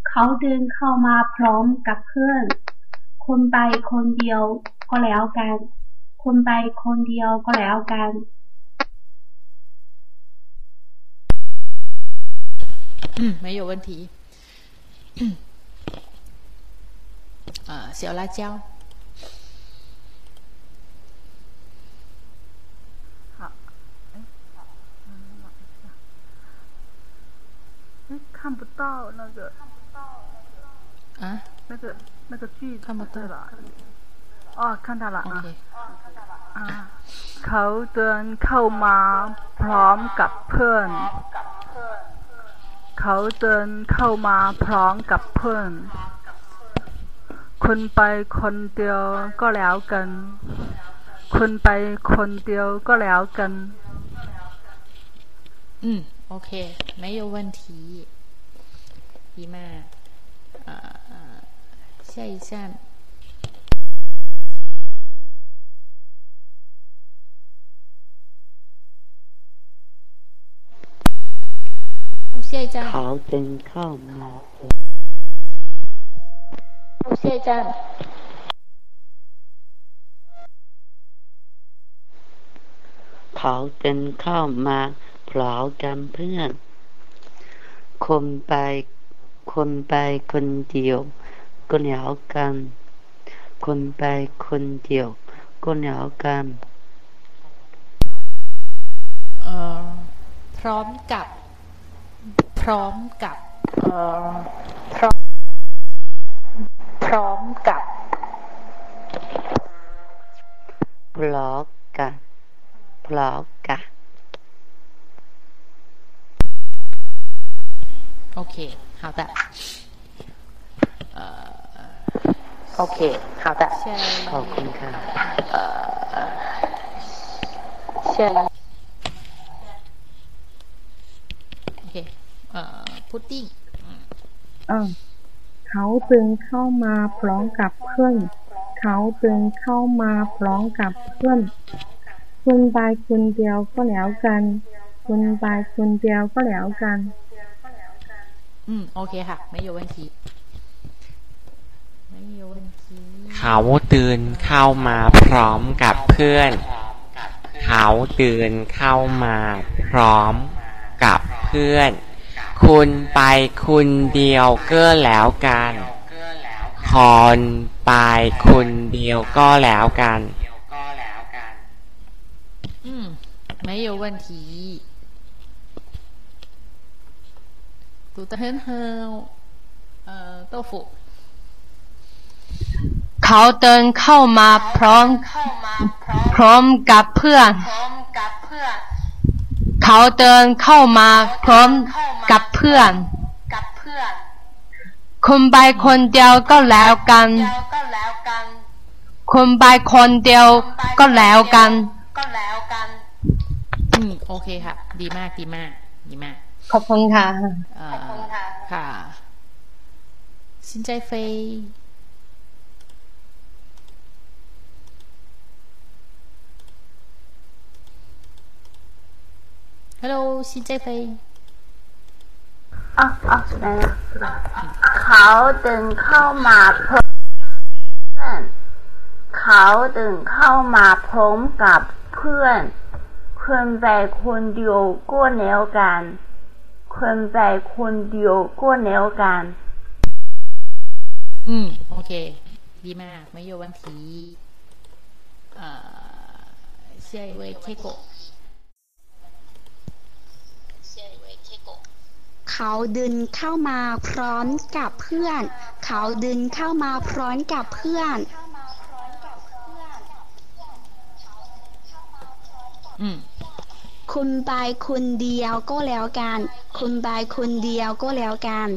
เขาเดินเข้ามาพร้อมกับเพื่อน คนไปคนเดียวก็แล้วกัน คนไปคนเดียวก็แล้วกัน อืม没有问题呃小辣椒 看不到那个啊，那个那个句子看不到了。哦，看到了啊 โอเค อ่าเขาเดินเข้ามาพร้อมกับเพื่อน เขาเดินเข้ามาพร้อมกับเพื่อน คุณไปคนเดียวก็แล้วกัน คุณไปคนเดียวก็แล้วกัน อืม โอเค ไม่有问题 ดีมากเอ่อ下一站下一站 เขาเดินเข้ามา 下一站 เขาเดินเข้ามาพร้อมกับเพื่อน คนไป คนไปคนเดียวก็แล้วกัน คนไปคนเดียวก็แล้วกันเอ่อพร้อมกับ พร้อมกับเอ่อพร้อมพร้อมกับพร้อมกันพร้อมกัน OK，好的。呃，OK，好的。下 ขอบคุณค่ะ 呃，下，OK，呃，พุดดิ้ง เออเขาเดินเข้ามาพร้อมกับเพื่อน เขาเดินเข้ามาพร้อมกับเพื่อน ค คุณไปคนเดียวก็แล้วกันคุณไปคนเดียวก็แล้วกัน อืมโอเคค่ะ ไม่โยวันทีไม่โยวันทีเขาตื่นเข้ามาพร้อมกับเพื่อน เขาตื่นเข้ามาพร้อมกับเพื่อน คุณไปคุณเดียวก็แล้วกันคอนไปคุณเดียวก็แล้วกัน อืมไม่有问题 读得很好呃豆腐เขาเดินเข้ามาพร้อมพร้อมกับเพื่อน เขาเดินเข้ามาพร้อมกับเพื่อนคุณไปคนเดียวก็แล้วกันคุณไปคนเดียวก็แล้วกัน อืมโอเคค่ะ ดีมากดีมาก ดีมาก ขอบคุณค่ะขอบคุณค่ะค่ะสินใจเฟยฮัลโหลสินใจเฟยอ๋ออ๋อได้แล้วเขาดึงเข้ามาพร้อมเพื่อนเขาดึงเข้ามาพร้อมกับเพื่อน เพื่นไปคนเดียวก็แล้วกัน คนใจคนเดียวก็แล้วกัน อืม โอเค ดีมากไม่โยวันทีเอ่อเชื่อเวเทโกเขาดึงเข้ามาพร้อมกับเพื่อน เขาดึงเข้ามาพร้อมกับเพื่อน อืม คุณไปคนเดียวก็แล้วกัน คุณไปคนเดียวก็แล้วกัน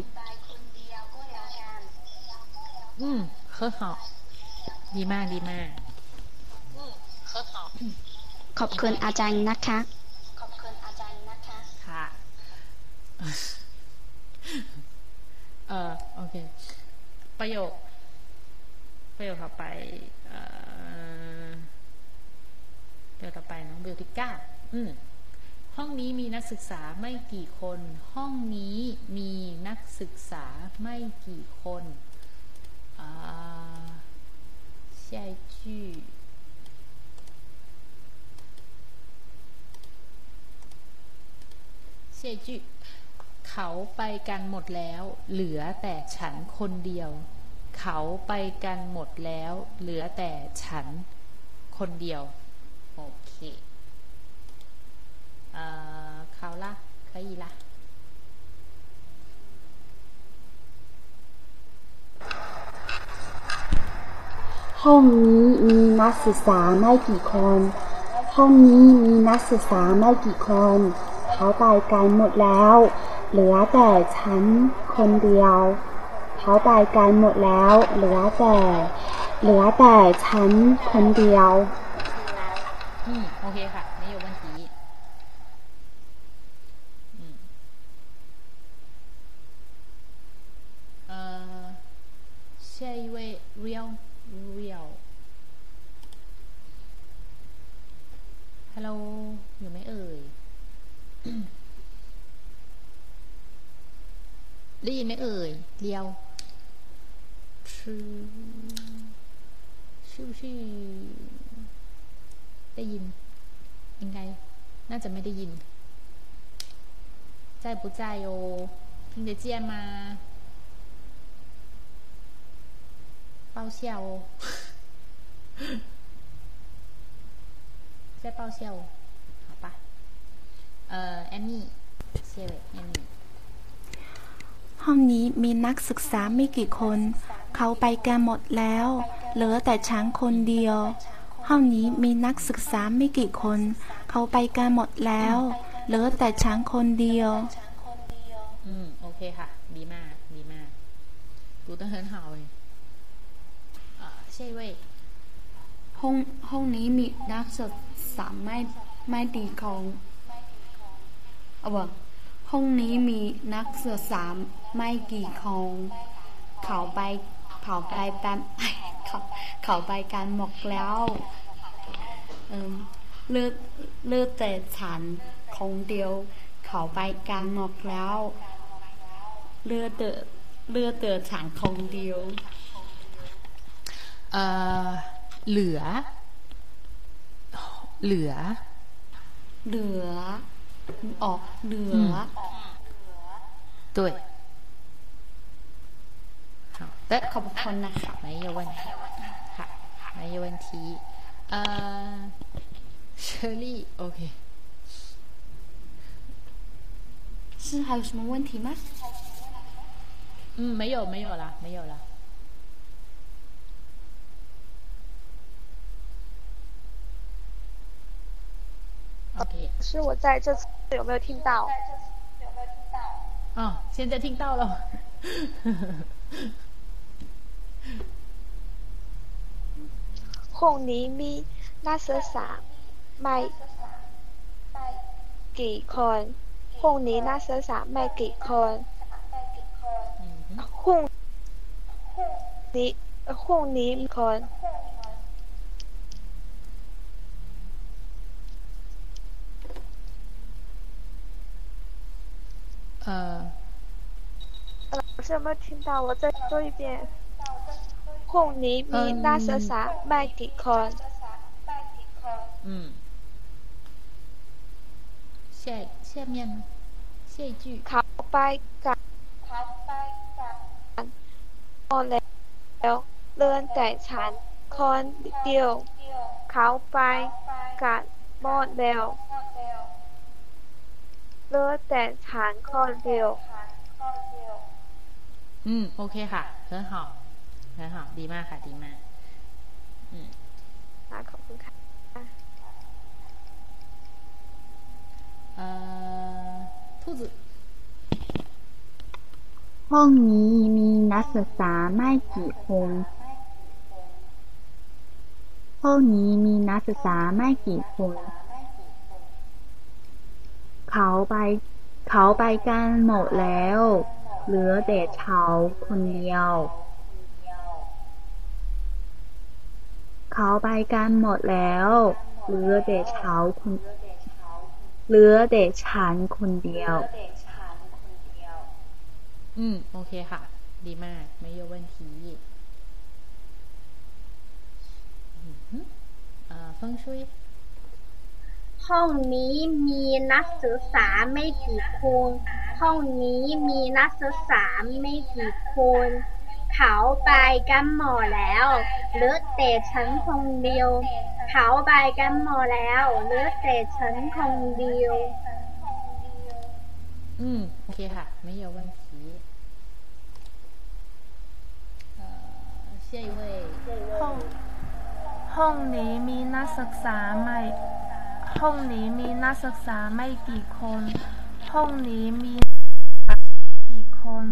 อืม很好ดีมากดีมากขอบคุณอาจารย์นะคะ ขอบคุณอาจารย์นะคะ ค่ะ เออโอเค ประโยค ประโยคต่อไป เอ่อประโยคต่อไปน้องเบลที่เก้า อืม ห้องนี้มีนักศึกษาไม่กี่คน ห้องนี้มีนักศึกษาไม่กี่คนอ่า下一句下一句เขาไปกันหมดแล้ว เหลือแต่ฉันคนเดียว เขาไปกันหมดแล้ว เหลือแต่ฉันคนเดียว โอเค 呃，考啦，可以啦。ห้องนี้มีนักศึกษาไม่กี่คน ห้องนี้มีนักศึกษาไม่กี่คน เขาไปกันหมดแล้ว เหลือแต่ฉันคนเดียว เขาไปกันหมดแล้ว เหลือแต่ เหลือแต่ฉันคนเดียว อืมโอเคค่ะ จะไม่ได้ยิน在不在哦听得见吗报销哦，在报销哦，好吧。呃，Annie，谢谢 Annie。ห้องนี้มีนักศึกษาไม่กี่คน เขาไปกันหมดแล้ว เหลือแต่ฉันคนเดียว ห้องนี้มีนักศึกษาไม่กี่คน เขาไปกันหมดแล้ว เหลือแต่ช้างคนเดียว อืม โอเคค่ะ ดีมาก ดีมากกูต้องเฮิร์นเฮาเลยอ่ใช่เว้ยห้องห้องนี้มีนักศึกษาไม่ไม่ดีของเอาวะห้องนี้มีนักศึกษาไม่กี่คนเขาไป เขาไปกันเขาเขาไปกันหมดแล้วเออเลือเลือแต่ฉันคนเดียว เขาไปกันหมดแล้วเลือเตอเลือเตอฉันคนเดียวเอ่อเหลือ เหลือ เหลือ ออกเหลือ对好的ขอบคุณนะคะ没有问题好没有问题呃舍利 OK 是还有什么问题吗？嗯，没有，没有了，没有了。OK，是我在这次有没有听到？哦，现在听到了。 ห้องนี้มีนักศึกษาไม่กี่คนห้องนี้นักศึกษาไม่กี่คนห้องนี้ห้องนี้มีคน呃，老师有没有听到？我再说一遍。 ห้องนี้มีนักศึกษาไม่กี่คน嗯。下下面呢？下一句。เขาไปกันเขาไปกันหมดแล้วเลื่อนแต่ฉันคนเดียวเขาไปกันหมดแล้วเลื่อนแต่ฉันคนเดียวอืมโอเคค่ะ很好 นะหอดีมากค่ะ ดีมากขอบคุณค่ะเอ่อทูตห้องนี้มีนักศึกษาไม่กี่คน ห้องนี้มีนักศึกษาไม่กี่คน เขาไปเขาไปกันหมดแล้ว เหลือแต่เชาคนเดียว เขาไปกันหมดแล้วเหลือแต่เขาคนเหลือแต่ฉันคนเดียว อืม โอเคค่ะ ดีมาก ไม่ยกวันทีอ่าเฟิงชุยห้องนี้มีนักศึกษาไม่กี่คน ห้องนี้มีนักศึกษาไม่กี่คน เขาไปกันหมดแล้วเหลือแต่ฉันคนเดียวเขาไปกันหมดแล้วเหลือแต่ฉันคนเดียว อืม โอเคค่ะ ไม่有问题呃下一位ห้องห้องนี้มีนักศึกษาไม่ ห้องนี้มีนักศึกษาไม่กี่คน ห้องนี้มีนักศึกษาไม่กี่คน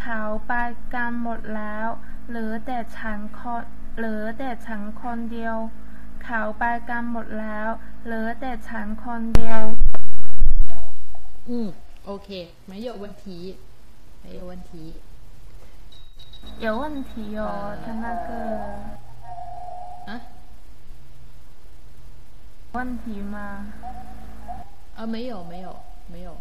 เขาไปกันหมดแล้ว เหลือแต่ฉันคนเหลือแต่ฉันคนเดียวเขาไปกันหมดแล้ว เหลือแต่ฉันคนเดียว อืม โอเค ไม่有问题没有问题有问题哦他那个啊问题吗啊没有没有没有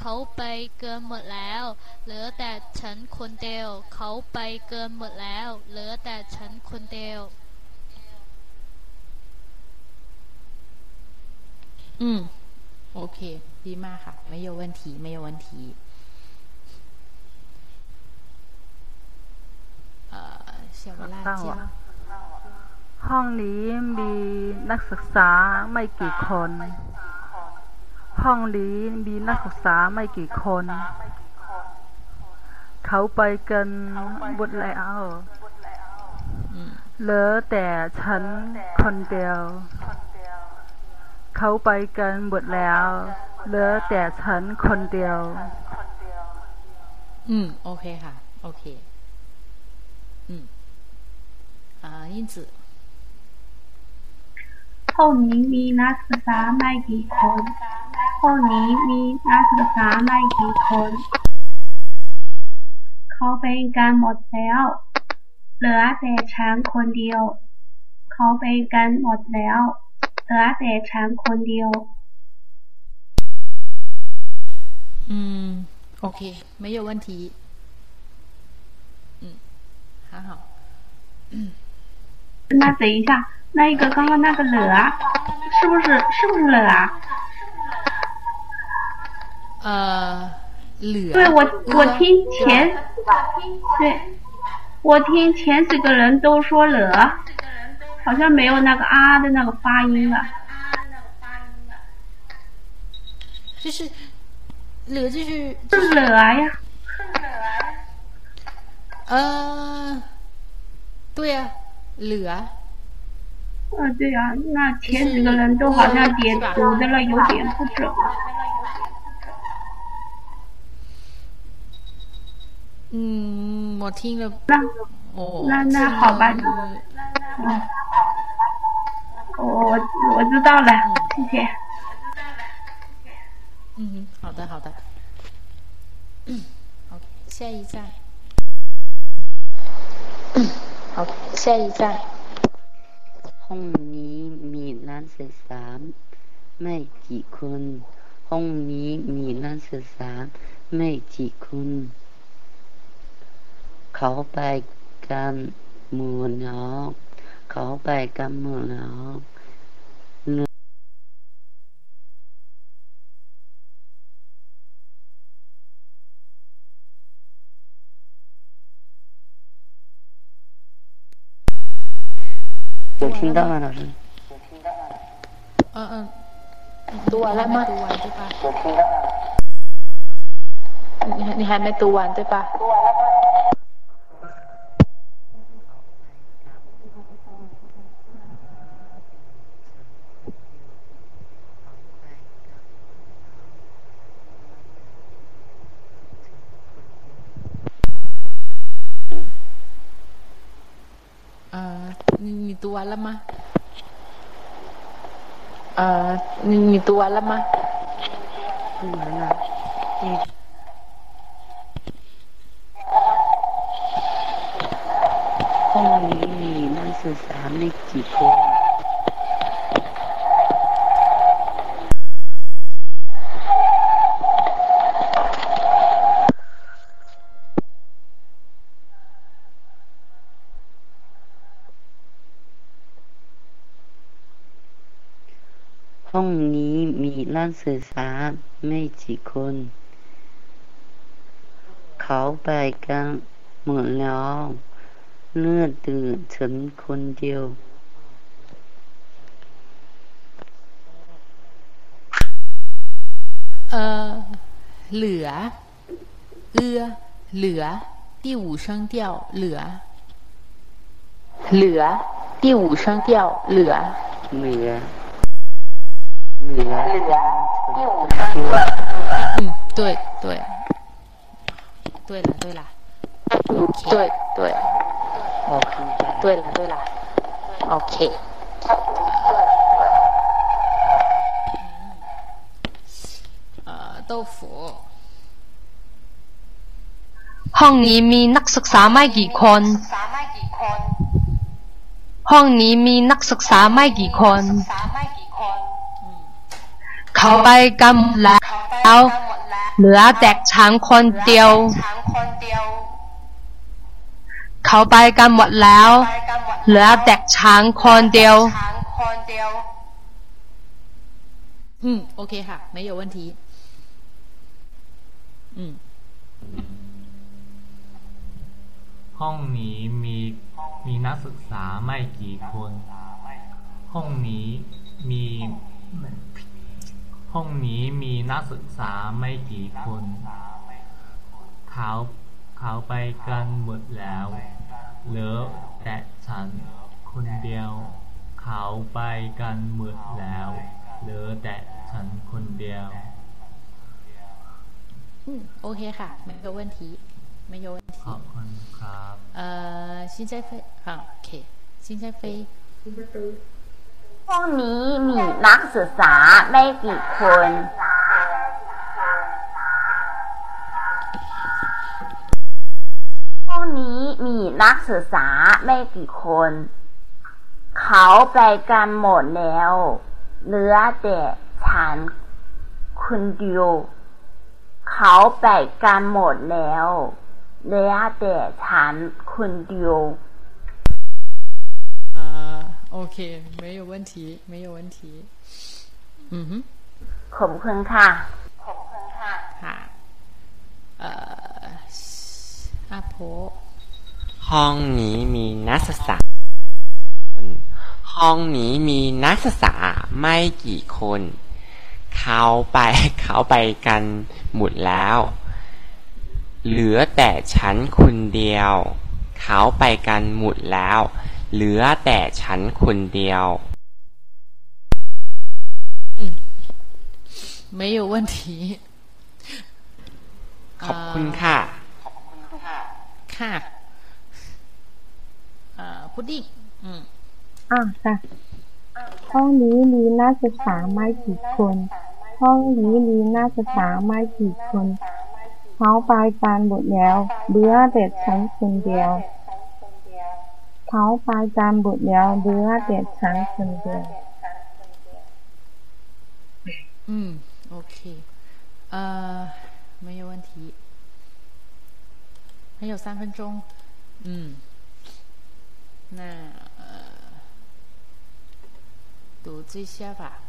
เขาไปเกินหมดแล้ว เหลือแต่ฉันคนเดียว เขาไปเกินหมดแล้ว เหลือแต่ฉันคนเดียวอืม โอเค ดีมากค่ะ ไม่有问题ไม่有问题เอ่อเสียเวลาเจียวห้องนี้มีนักศึกษาไม่กี่คน ห้องนี้มีนักศึกษาไม่กี่คน เขาไปกันหมดแล้วเหลือแต่ฉันคนเดียว เขาไปกันหมดแล้วเหลือแต่ฉันคนเดียว อืม โอเคค่ะ โอเคอืมอ่า英子 ห้องนี้มีนักศึกษาไม่กี่คนห้องนี้มีนักศึกษาไม่กี่คน เขาเป็นกันหมดแล้ว เหลือแต่ฉันคนเดียว เขาเป็นกันหมดแล้ว เหลือแต่ฉันคนเดียว 嗯，OK，没有问题。嗯，还好。嗯，那等一下， 那一个刚刚那个了啊，是不是是不是了啊？呃，了。对我我听前，对，我听前几个人都说了，好像没有那个啊的那个发音了。就是了，就是是了呀。呃，对呀、了。啊，对呀、那前几个人都好像点读的了，有点不准。嗯，我听了。那哦，那那好吧，嗯嗯，我我我知道了，谢谢。嗯，好的好的。嗯，OK，下一站。嗯，OK，下一站。 ห้องนี้มีนักศึกษาไม่กี่คน ห้องนี้มีนักศึกษาไม่กี่คน เขาไปกันหมู่แล้วเขาไปกันหมู่แล้ว 听到了，老师。我听到了。嗯嗯，读完了吗？读完对吧？我听到了。你你还没读完对吧？读完了。 ลามะเอ่อมีตัวละมะห้องนี้มีนักศึกษาในกี่คน นักศึกษาไม่กี่คน เขาไปกันหมดแล้วเลือดตื่นฉันคนเดียว 呃，了，呃，了，第五声调了。了，第五声调了。 เหลือ เหลือ 第五声调。嗯，对对，对了对了，OK， 对对 ออกคือได้ 对了对了，OK。呃，豆腐。 ห้องนี้มีนักศึกษาไม่กี่คน ห้องนี้มีนักศึกษาไม่กี่คน เขาไปกันหมดแล้ว เหลือแต่ฉันคนเดียว เขาไปกันหมดแล้ว เหลือแต่ฉันคนเดียว 嗯，OK 哈，没有问题。嗯。 ห้องนี้มีมีนักศึกษาไม่กี่คน ห้องนี้มี ห้องนี้มีนักศึกษาไม่กี่คน เขาเขาไปกันหมดแล้ว เหลือแต่ฉันคนเดียว เขาไปกันหมดแล้ว เหลือ เดียว อืมโอเคค่ะไม่有问题没有问题ขอบคุณครับ 呃新在飞好 OK 新在飞 ห้องนี้มีนักศึกษาไม่กี่คน ห้องนี้มีนักศึกษาไม่กี่คน เขาไปกันหมดแล้ว เหลือแต่ฉันคนเดียว เขาไปกันหมดแล้ว เหลือแต่ฉันคนเดียว OK 没有问题没有问题嗯哼 ขอบคุณค่ะ ค่ะเอ่ออาโพ ห้องนี้มีนักศึกษาไม่กี่คน ห้องนี้มีนักศึกษาไม่กี่คน เขาไป เขาไปกันหมดแล้ว เหลือแต่ฉันคนเดียว เขาไปกันหมดแล้ว เหลือแต่ฉันคนเดียว 没有问题 ขอบคุณค่ะ ค่ะเอ่อพุดดิ้งอืม อ่าค่ะ ห้องนี้มีนักศึกษาไม่กี่คน ห้องนี้มีนักศึกษาไม่กี่คน เขาไปกันหมดแล้วเหลือแต่ฉันคนเดียว 头发沾不了，留啊点长存的。嗯，OK，呃，没有问题，还有三分钟，嗯，那呃，读这些吧。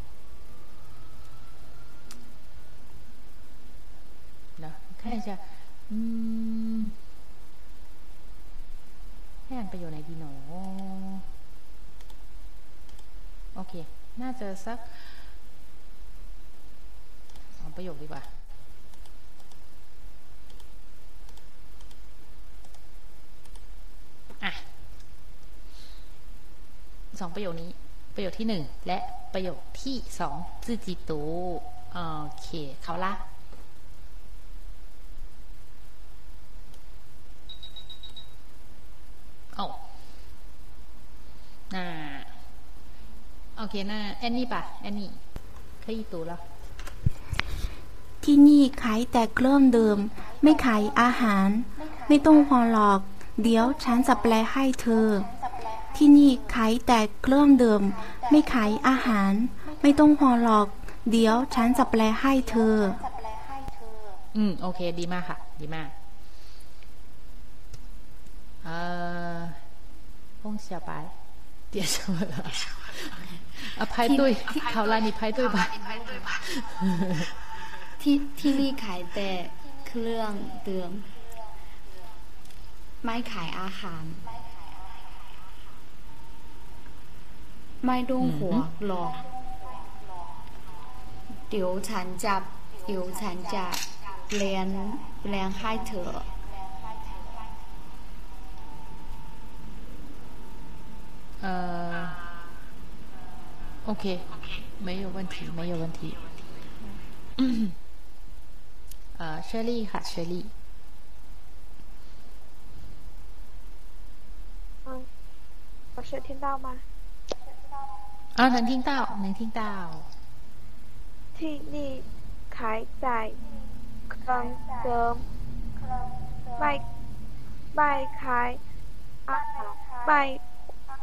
看一下，嗯。 ให้มันไปอยู่ในดีโนโอเค น่าจะสักสองประโยคดีกว่า อะสองประโยคนี้ ประโยคที่หนึ่งและประโยคที่สองจื้อจีตูโอเค เขาละ哦，那 โอเค那แอนนี่ป่ะแอนนี่可以读了 ที่นี่ขายแต่เครื่องดื่มไม่ขายอาหาร ไม่ต้องห่วงหรอก เดี๋ยวฉันจะแปลให้เธอ ที่นี่ขายแต่เครื่องดื่มไม่ขายอาหาร ไม่ต้องห่วงหรอก เดี๋ยวฉันจะแปลให้เธอ อืม โอเค ดีมากค่ะ ดีมาก เอ่อ翁小白点什么了？啊，排队，好啦，你排队吧。 ที่ที่นี่ขายแต่เครื่องดื่มไม่ขายอาหาร ไม่ต้องหัวหรอก เดี๋ยวฉันจะเดี๋ยวฉันจะเรียนเรียนให้เธอ 呃，OK，没有问题，没有问题。呃，雪莉ค่ะ雪莉。嗯，老师听到吗？啊，能听到，能听到。 ที่นี่ขายแต่เครื่องดื่มไม่ไม่ขายอาหารไม่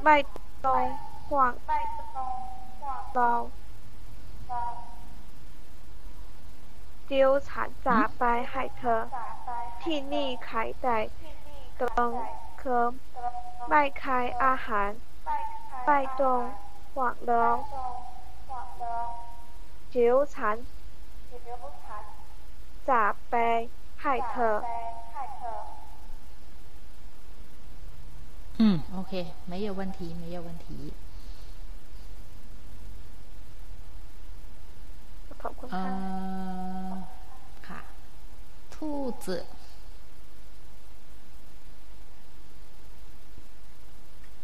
ไม่ต้องห่วงเราเดี๋ยวฉันจะไปให้เธอที่นี่ขายแต่เครื่องเครื่องไม่ขายอาหารไม่ต้องห่วงเราเดี๋ยวฉันจะไปให้เธอ 嗯，OK，没有问题，没有问题。 ขอบคุณ 呃 ค่ะ ค่ะ兔子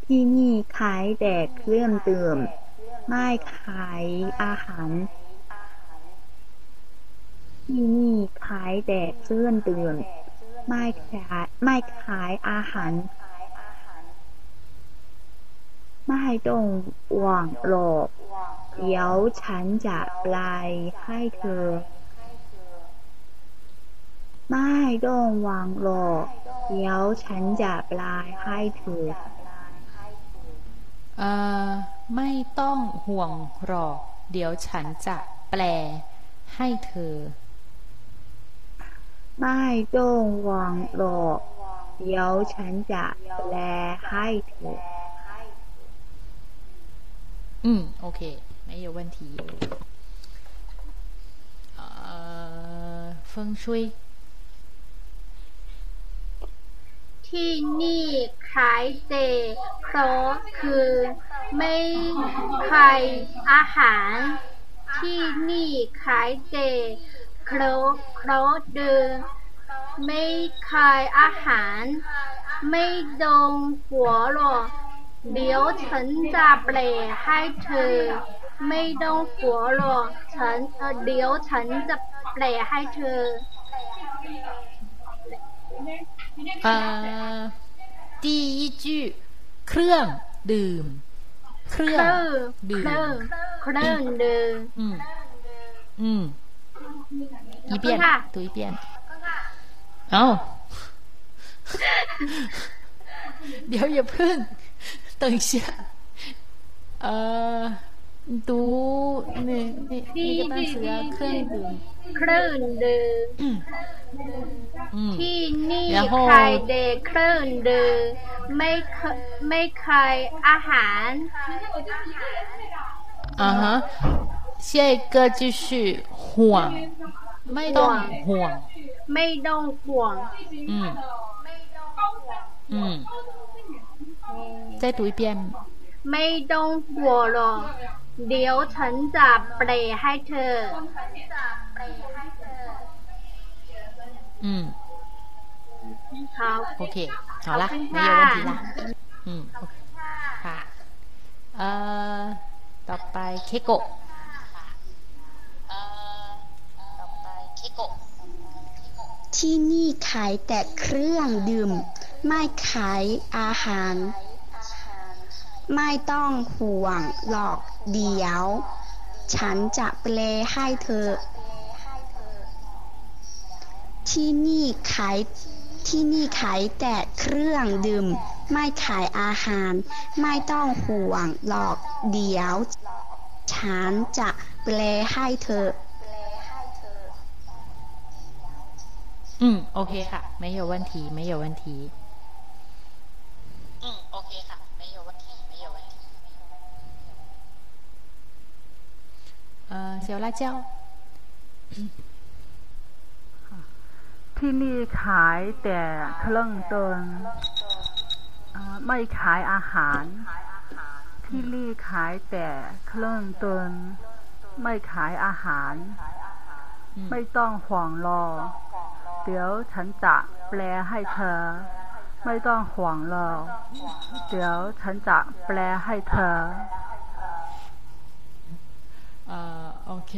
ที่นี่ขายแต่เครื่องดื่มไม่ขายอาหาร ที่นี่ขายแต่เครื่องดื่มไม่ขายไม่ขายอาหาร ไม่ต้องหวังหรอกเดี๋ยวฉันจะปลายให้เธอไม่ต้องหวังหรอกเดี๋ยวฉันจะปลายให้เธอเอ่อไม่ต้องห่วงหรอก เดี๋ยวฉันจะแปลให้เธอ ไม่ต้องหวังหรอกเดี๋ยวฉันจะแปลให้เธอ อืม โอเค ไม่有问题เอ่อ风水 ที่นี่ขายแต่เพราะคือไม่ขายอาหาร ที่นี่ขายแต่เพราะเพราะเดิมไม่ขายอาหาร ไม่ดองหัวหรอก เดี๋ยวฉันจะแปลให้เธอ ไม่ต้องหัวหรอกฉันเอ่อเดี๋ยวฉันจะแปลให้เธอ เอ่อ第一句เครื่องดื่ม เครื่อง เครื่อง ดื่ม เครื่องเครื่องดื่ม อืม อืม一遍ค่ะ 读一遍เอ้า เดี๋ยวอย่าเพิ่ง 等一下เอ่อ读นี่นี่นี่个单词啊เครื่องดื่ม เครื่องดื่ม อืม ที่นี่ 然后 ขายแต่เครื่องดื่มไม่เคไม่ขายอาหาร 啊哈，下一个就是ห่วงไม่ต้องห่วง ไม่ต้องห่วง 嗯嗯， 再读一遍。 ไม่ต้องห่วงหรอกเดี๋ยวฉันจะแปลให้เธอ 嗯好，OK，好啦，ขอบคุณ 没有问题啦ค่ะ。嗯，OK，ค่ะเอ่อต่อไปเคโกะ ที่นี่ขายแต่เครื่องดื่ม ไม่ขายอาหาร ไม่ต้องห่วงหรอกเดี๋ยว ฉันจะแปลให้เธอ ที่นี่ขายที่นี่ขายแต่เครื่องดื่ม ไม่ขายอาหาร ไม่ต้องห่วงหรอกเดี๋ยว ฉันจะแปลให้เธอ อืมโอเคค่ะ ไม่有问题ไม่有问题อืมโอเคค่ะ ะ เอ่อ小辣椒 ที่นี่ขายแต่เครื่องดื่มอ่าไม่ขายอาหาร ที่นี่ขายแต่เครื่องดื่มไม่ขายอาหาร ไม่ต้องห่วงรอ เดี๋ยวฉันจะแปลให้เธอ ไม่ต้องห่วงรอ เดี๋ยวฉันจะแปลให้เธอ เอ่อ อ โอเค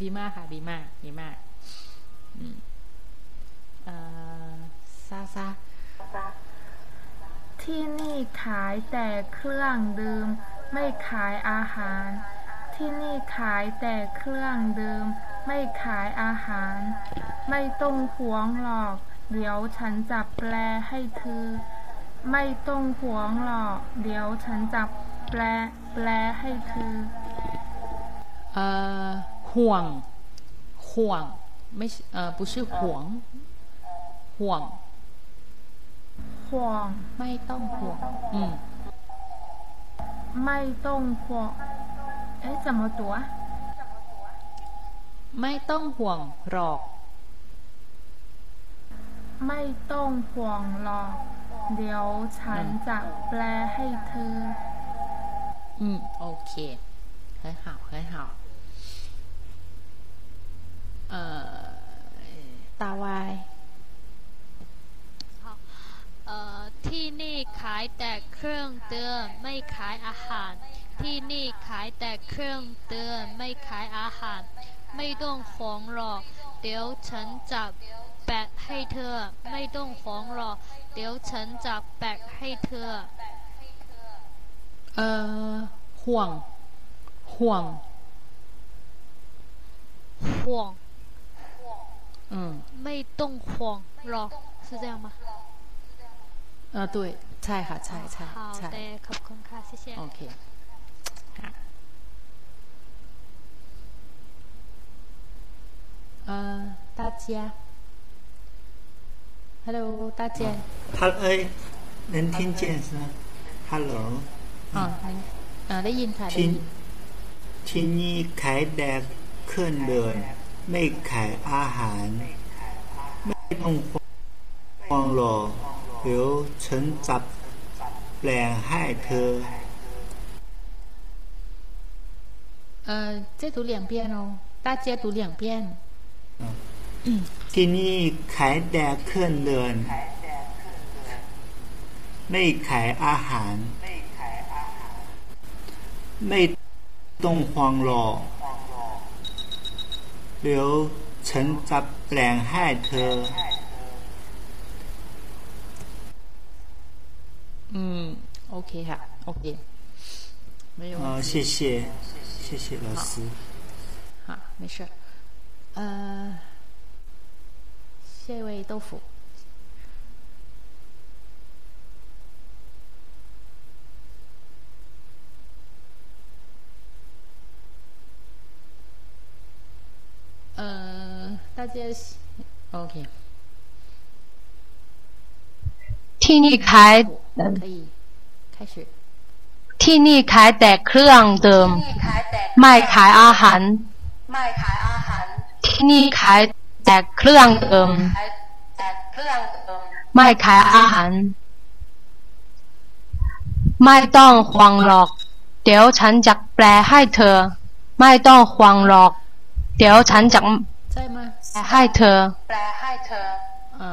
ดีมากค่ะ ดีมาก ดีมากอืมเอ่อซาซาที่นี่ขายแต่เครื่องดื่มไม่ขายอาหาร ที่นี่ขายแต่เครื่องดื่มไม่ขายอาหาร ไม่ต้องห่วงหรอก เดี๋ยวฉันจะแปลให้เธอไม่ต้องห่วงหรอก เดี๋ยวฉันจะแปลแปลให้เธอ ห่วง ห่วง ไม่ใช่เอ่อ不是ห่วง ห่วง ห่วง ไม่ต้องห่วง อืม ไม่ต้องห่วงเอ๊ะ怎么读啊 ไม่ต้องห่วงหรอก ไม่ต้องห่วงหรอก เดี๋ยวฉันจะแปลให้เธอ 嗯，OK，很好，很好。 ตาวายที่นี่ขายแต่เครื่องเตือนไม่ขายอาหาร ที่นี่ขายแต่เครื่องเตือนไม่ขายอาหาร ไม่ต้องของหรอก เดี๋ยวฉันจับแปะให้เธอ ไม่ต้องของหรอก เดี๋ยวฉันจับแปะให้เธอ เอ่อ ห่วง ห่วง ห่วง อืม ไม่ต้องห่วงหรอก是这样吗เออ对ใช่ค่ะ ใช่ใช่ 好 ใช่ 的ขอบคุณค่ะ谢谢 โอเคค่ะเอ่อ大家 Hello 大家他哎，能听见是吗？Hello， อ๋อเอ่อได้ยินค่ะได้ ที่ ยิน ที่นี่ขายแต่เครื่องเดิน ไม่ขายอาหาร ไม่ต้องห่วงหรอกเดี๋ยวฉันจับแปลงให้เธอ เอ่อ再读两遍哦大家读两遍 ที่นี่ขายแต่เครื่องเดิน ไม่ขายอาหาร ไม่ต้องห่วงหรอก 刘成杂两害的。嗯，OK 哈，OK，没有。啊，谢谢，谢谢老师。好，没事。呃，下一位豆腐。呃大家 OK ที่นี่ขาย 可以开始 ที่นี่ขายแต่เครื่องดื่มไม่ขายอาหาร ไม่ขายอาหาร ที่นี่ขายแต่เครื่องดื่ม ขายแต่เครื่องดื่ม ไม่ขายอาหาร ไม่ต้องห่วงหรอก เดี๋ยวฉันจะแปลให้เธอ ไม่ต้องห่วงหรอก เดี๋ยวฉันจะ 在吗 แปลให้เธอ แปลให้เธอ 呃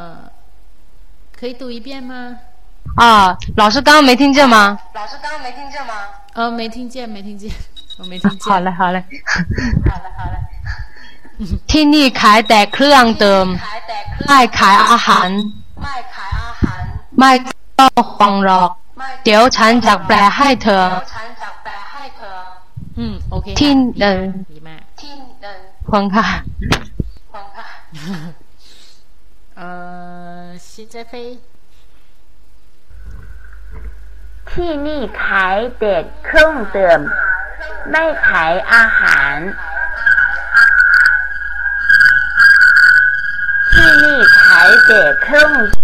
可以读一遍吗啊，老师刚刚没听见吗？老师刚刚没听见吗？呃没听见没听见我没听见好嘞，好嘞。好了好了， ที่นี่ขายแต่เครื่องดื่ม ขายแต่เครื่อง ไม่ขายอาหาร ไม่ขายอาหาร ไม่ต้องห่วงหรอก เดี๋ยวฉันจะแปลให้เธอ เดี๋ยวฉันจะแปลให้เธอ 嗯 OK ที่เดิน ดีมาก ที่เดิน ขอบคุณค่ ะ ฟังค่ะ 呃西在飞 ที่นี่ขายแต่เครื่องดื่มไม่ขายอาหาร ที่นี่ขายแต่เครื่องดื่ม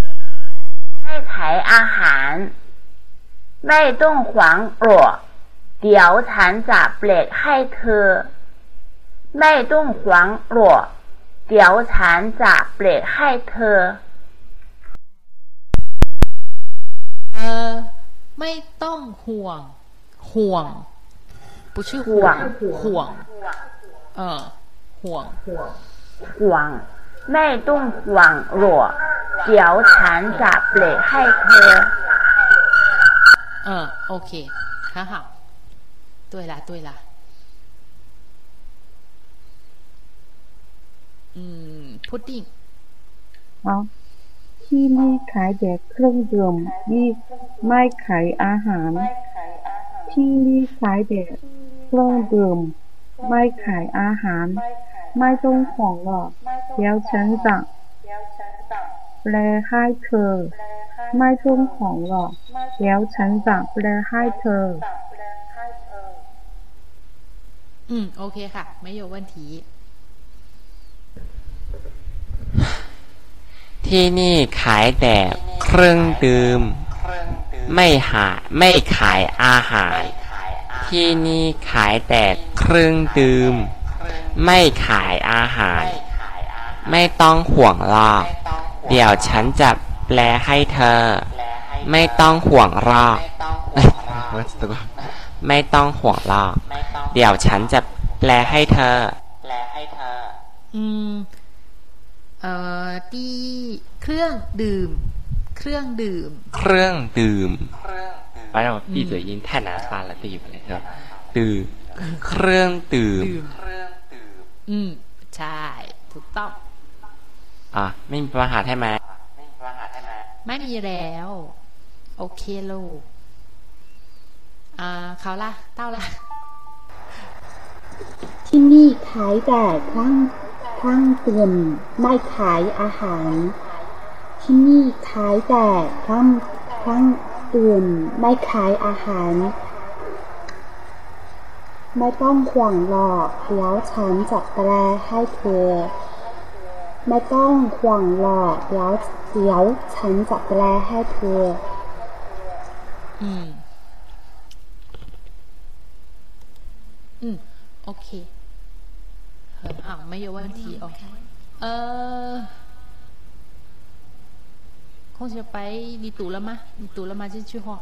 ไม่ขายอาหาร ไม่ต้องหวังหรอกเดี๋ยวฉันจะเปลดให้เธอ ไม่ต้องหวังหรอกเดี๋ยวฉันจะเปลดให้เธอ 呃ไม่ต้องห่วง ห่วง不是ห่วง ห่วงเออห่วง หวังไม่ต้องหวังหรอกเดี๋ยวฉันจะเปลดให้เธอ 嗯，OK，很好。对啦，对啦。 嗯，พุดดิ้ง อ๋อที่นี่ขายแต่เครื่องดื่มนี่ไม่ขายอาหาร ที่นี่ขายแต่เครื่องดื่มไม่ขายอาหาร ไม่ต้องห่วงหรอกเดี๋ยวฉันจะแปลให้เธอ ไม่ต้องห่วงหรอกเดี๋ยวฉันจะแปลให้เธอ อืม โอเคค่ะ ไม่有问题 ที่นี่ขายแต่เครื่องดื่ม ไม่หาไม่ขายอาหาร ที่นี่ขายแต่เครื่องดื่ม ไม่ขายอาหาร ไม่ต้องห่วงหรอก เดี๋ยวฉันจะแปลให้เธอ ไม่ต้องห่วงหรอกเอ้ยไม่ต้องห่วงหรอก เดี๋ยวฉันจะแปลให้เธอ อืมเอ่อ ที่เครื่องดื่ม เครื่องดื่ม เครื่องดื่ม反正我闭嘴音太难发了，对不对？是吧？ดื่มเครื่องดื่ม อืม ใช่ ถูกต้อง อ่ะไม่มีปัญหาใช่ไหม ไม่มีแล้ว โอเคลูกอ่าเขาล่ะ เต้าล่ะ ที่นี่ขายแต่เครื่ องเครื่องดื่มไม่ขายอาหาร ที่นี่ขายแต่เครื่องเครื่องดื่มไม่ขายอาหาร ไม่ต้องห่วงหรอกเดี๋ยวฉันจะแปลให้เธอ ไม่ต้องห่วงหรอกเดี๋ยวเดี๋ยวฉันจะแปลให้เธอ อืม อืม โอเค 很好没有问题哦。呃空小白你读了吗？你读了吗？这句话。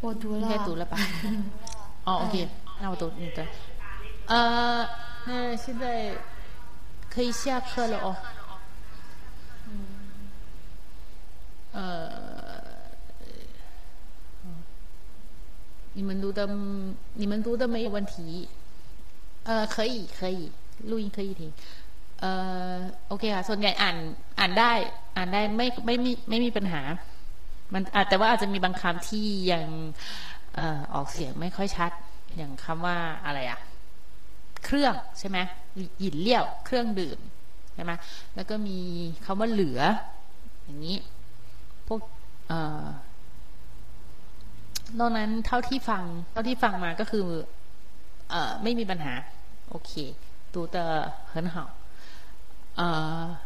我读了。应该读了吧？哦 OK 那我读你的呃那现在可以下课了哦。呃你们读的，你们读的没有问题， 呃，可以可以，录音可以听，เอ่อโอเคค่ะส่วนใหญ่อ่านอ่านได้ อ่านได้ไม่ไม่มีไม่มีปัญหา มันอาจแต่ว่าอาจจะมีบางคำที่ยังเอ่อออกเสียงไม่ค่อยชัด อย่างคำว่าอะไรอะเครื่องใช่ไหมหยินเลี่ยว เครื่องดื่มใช่ไหมแล้วก็มีคำว่าเหลือ อย่างนี้ พวกเอ่อนอกนั้นเท่าที่ฟัง เท่าที่ฟังมาก็คือ เอ่อ ไม่มีปัญหา OK，读的很好，呃。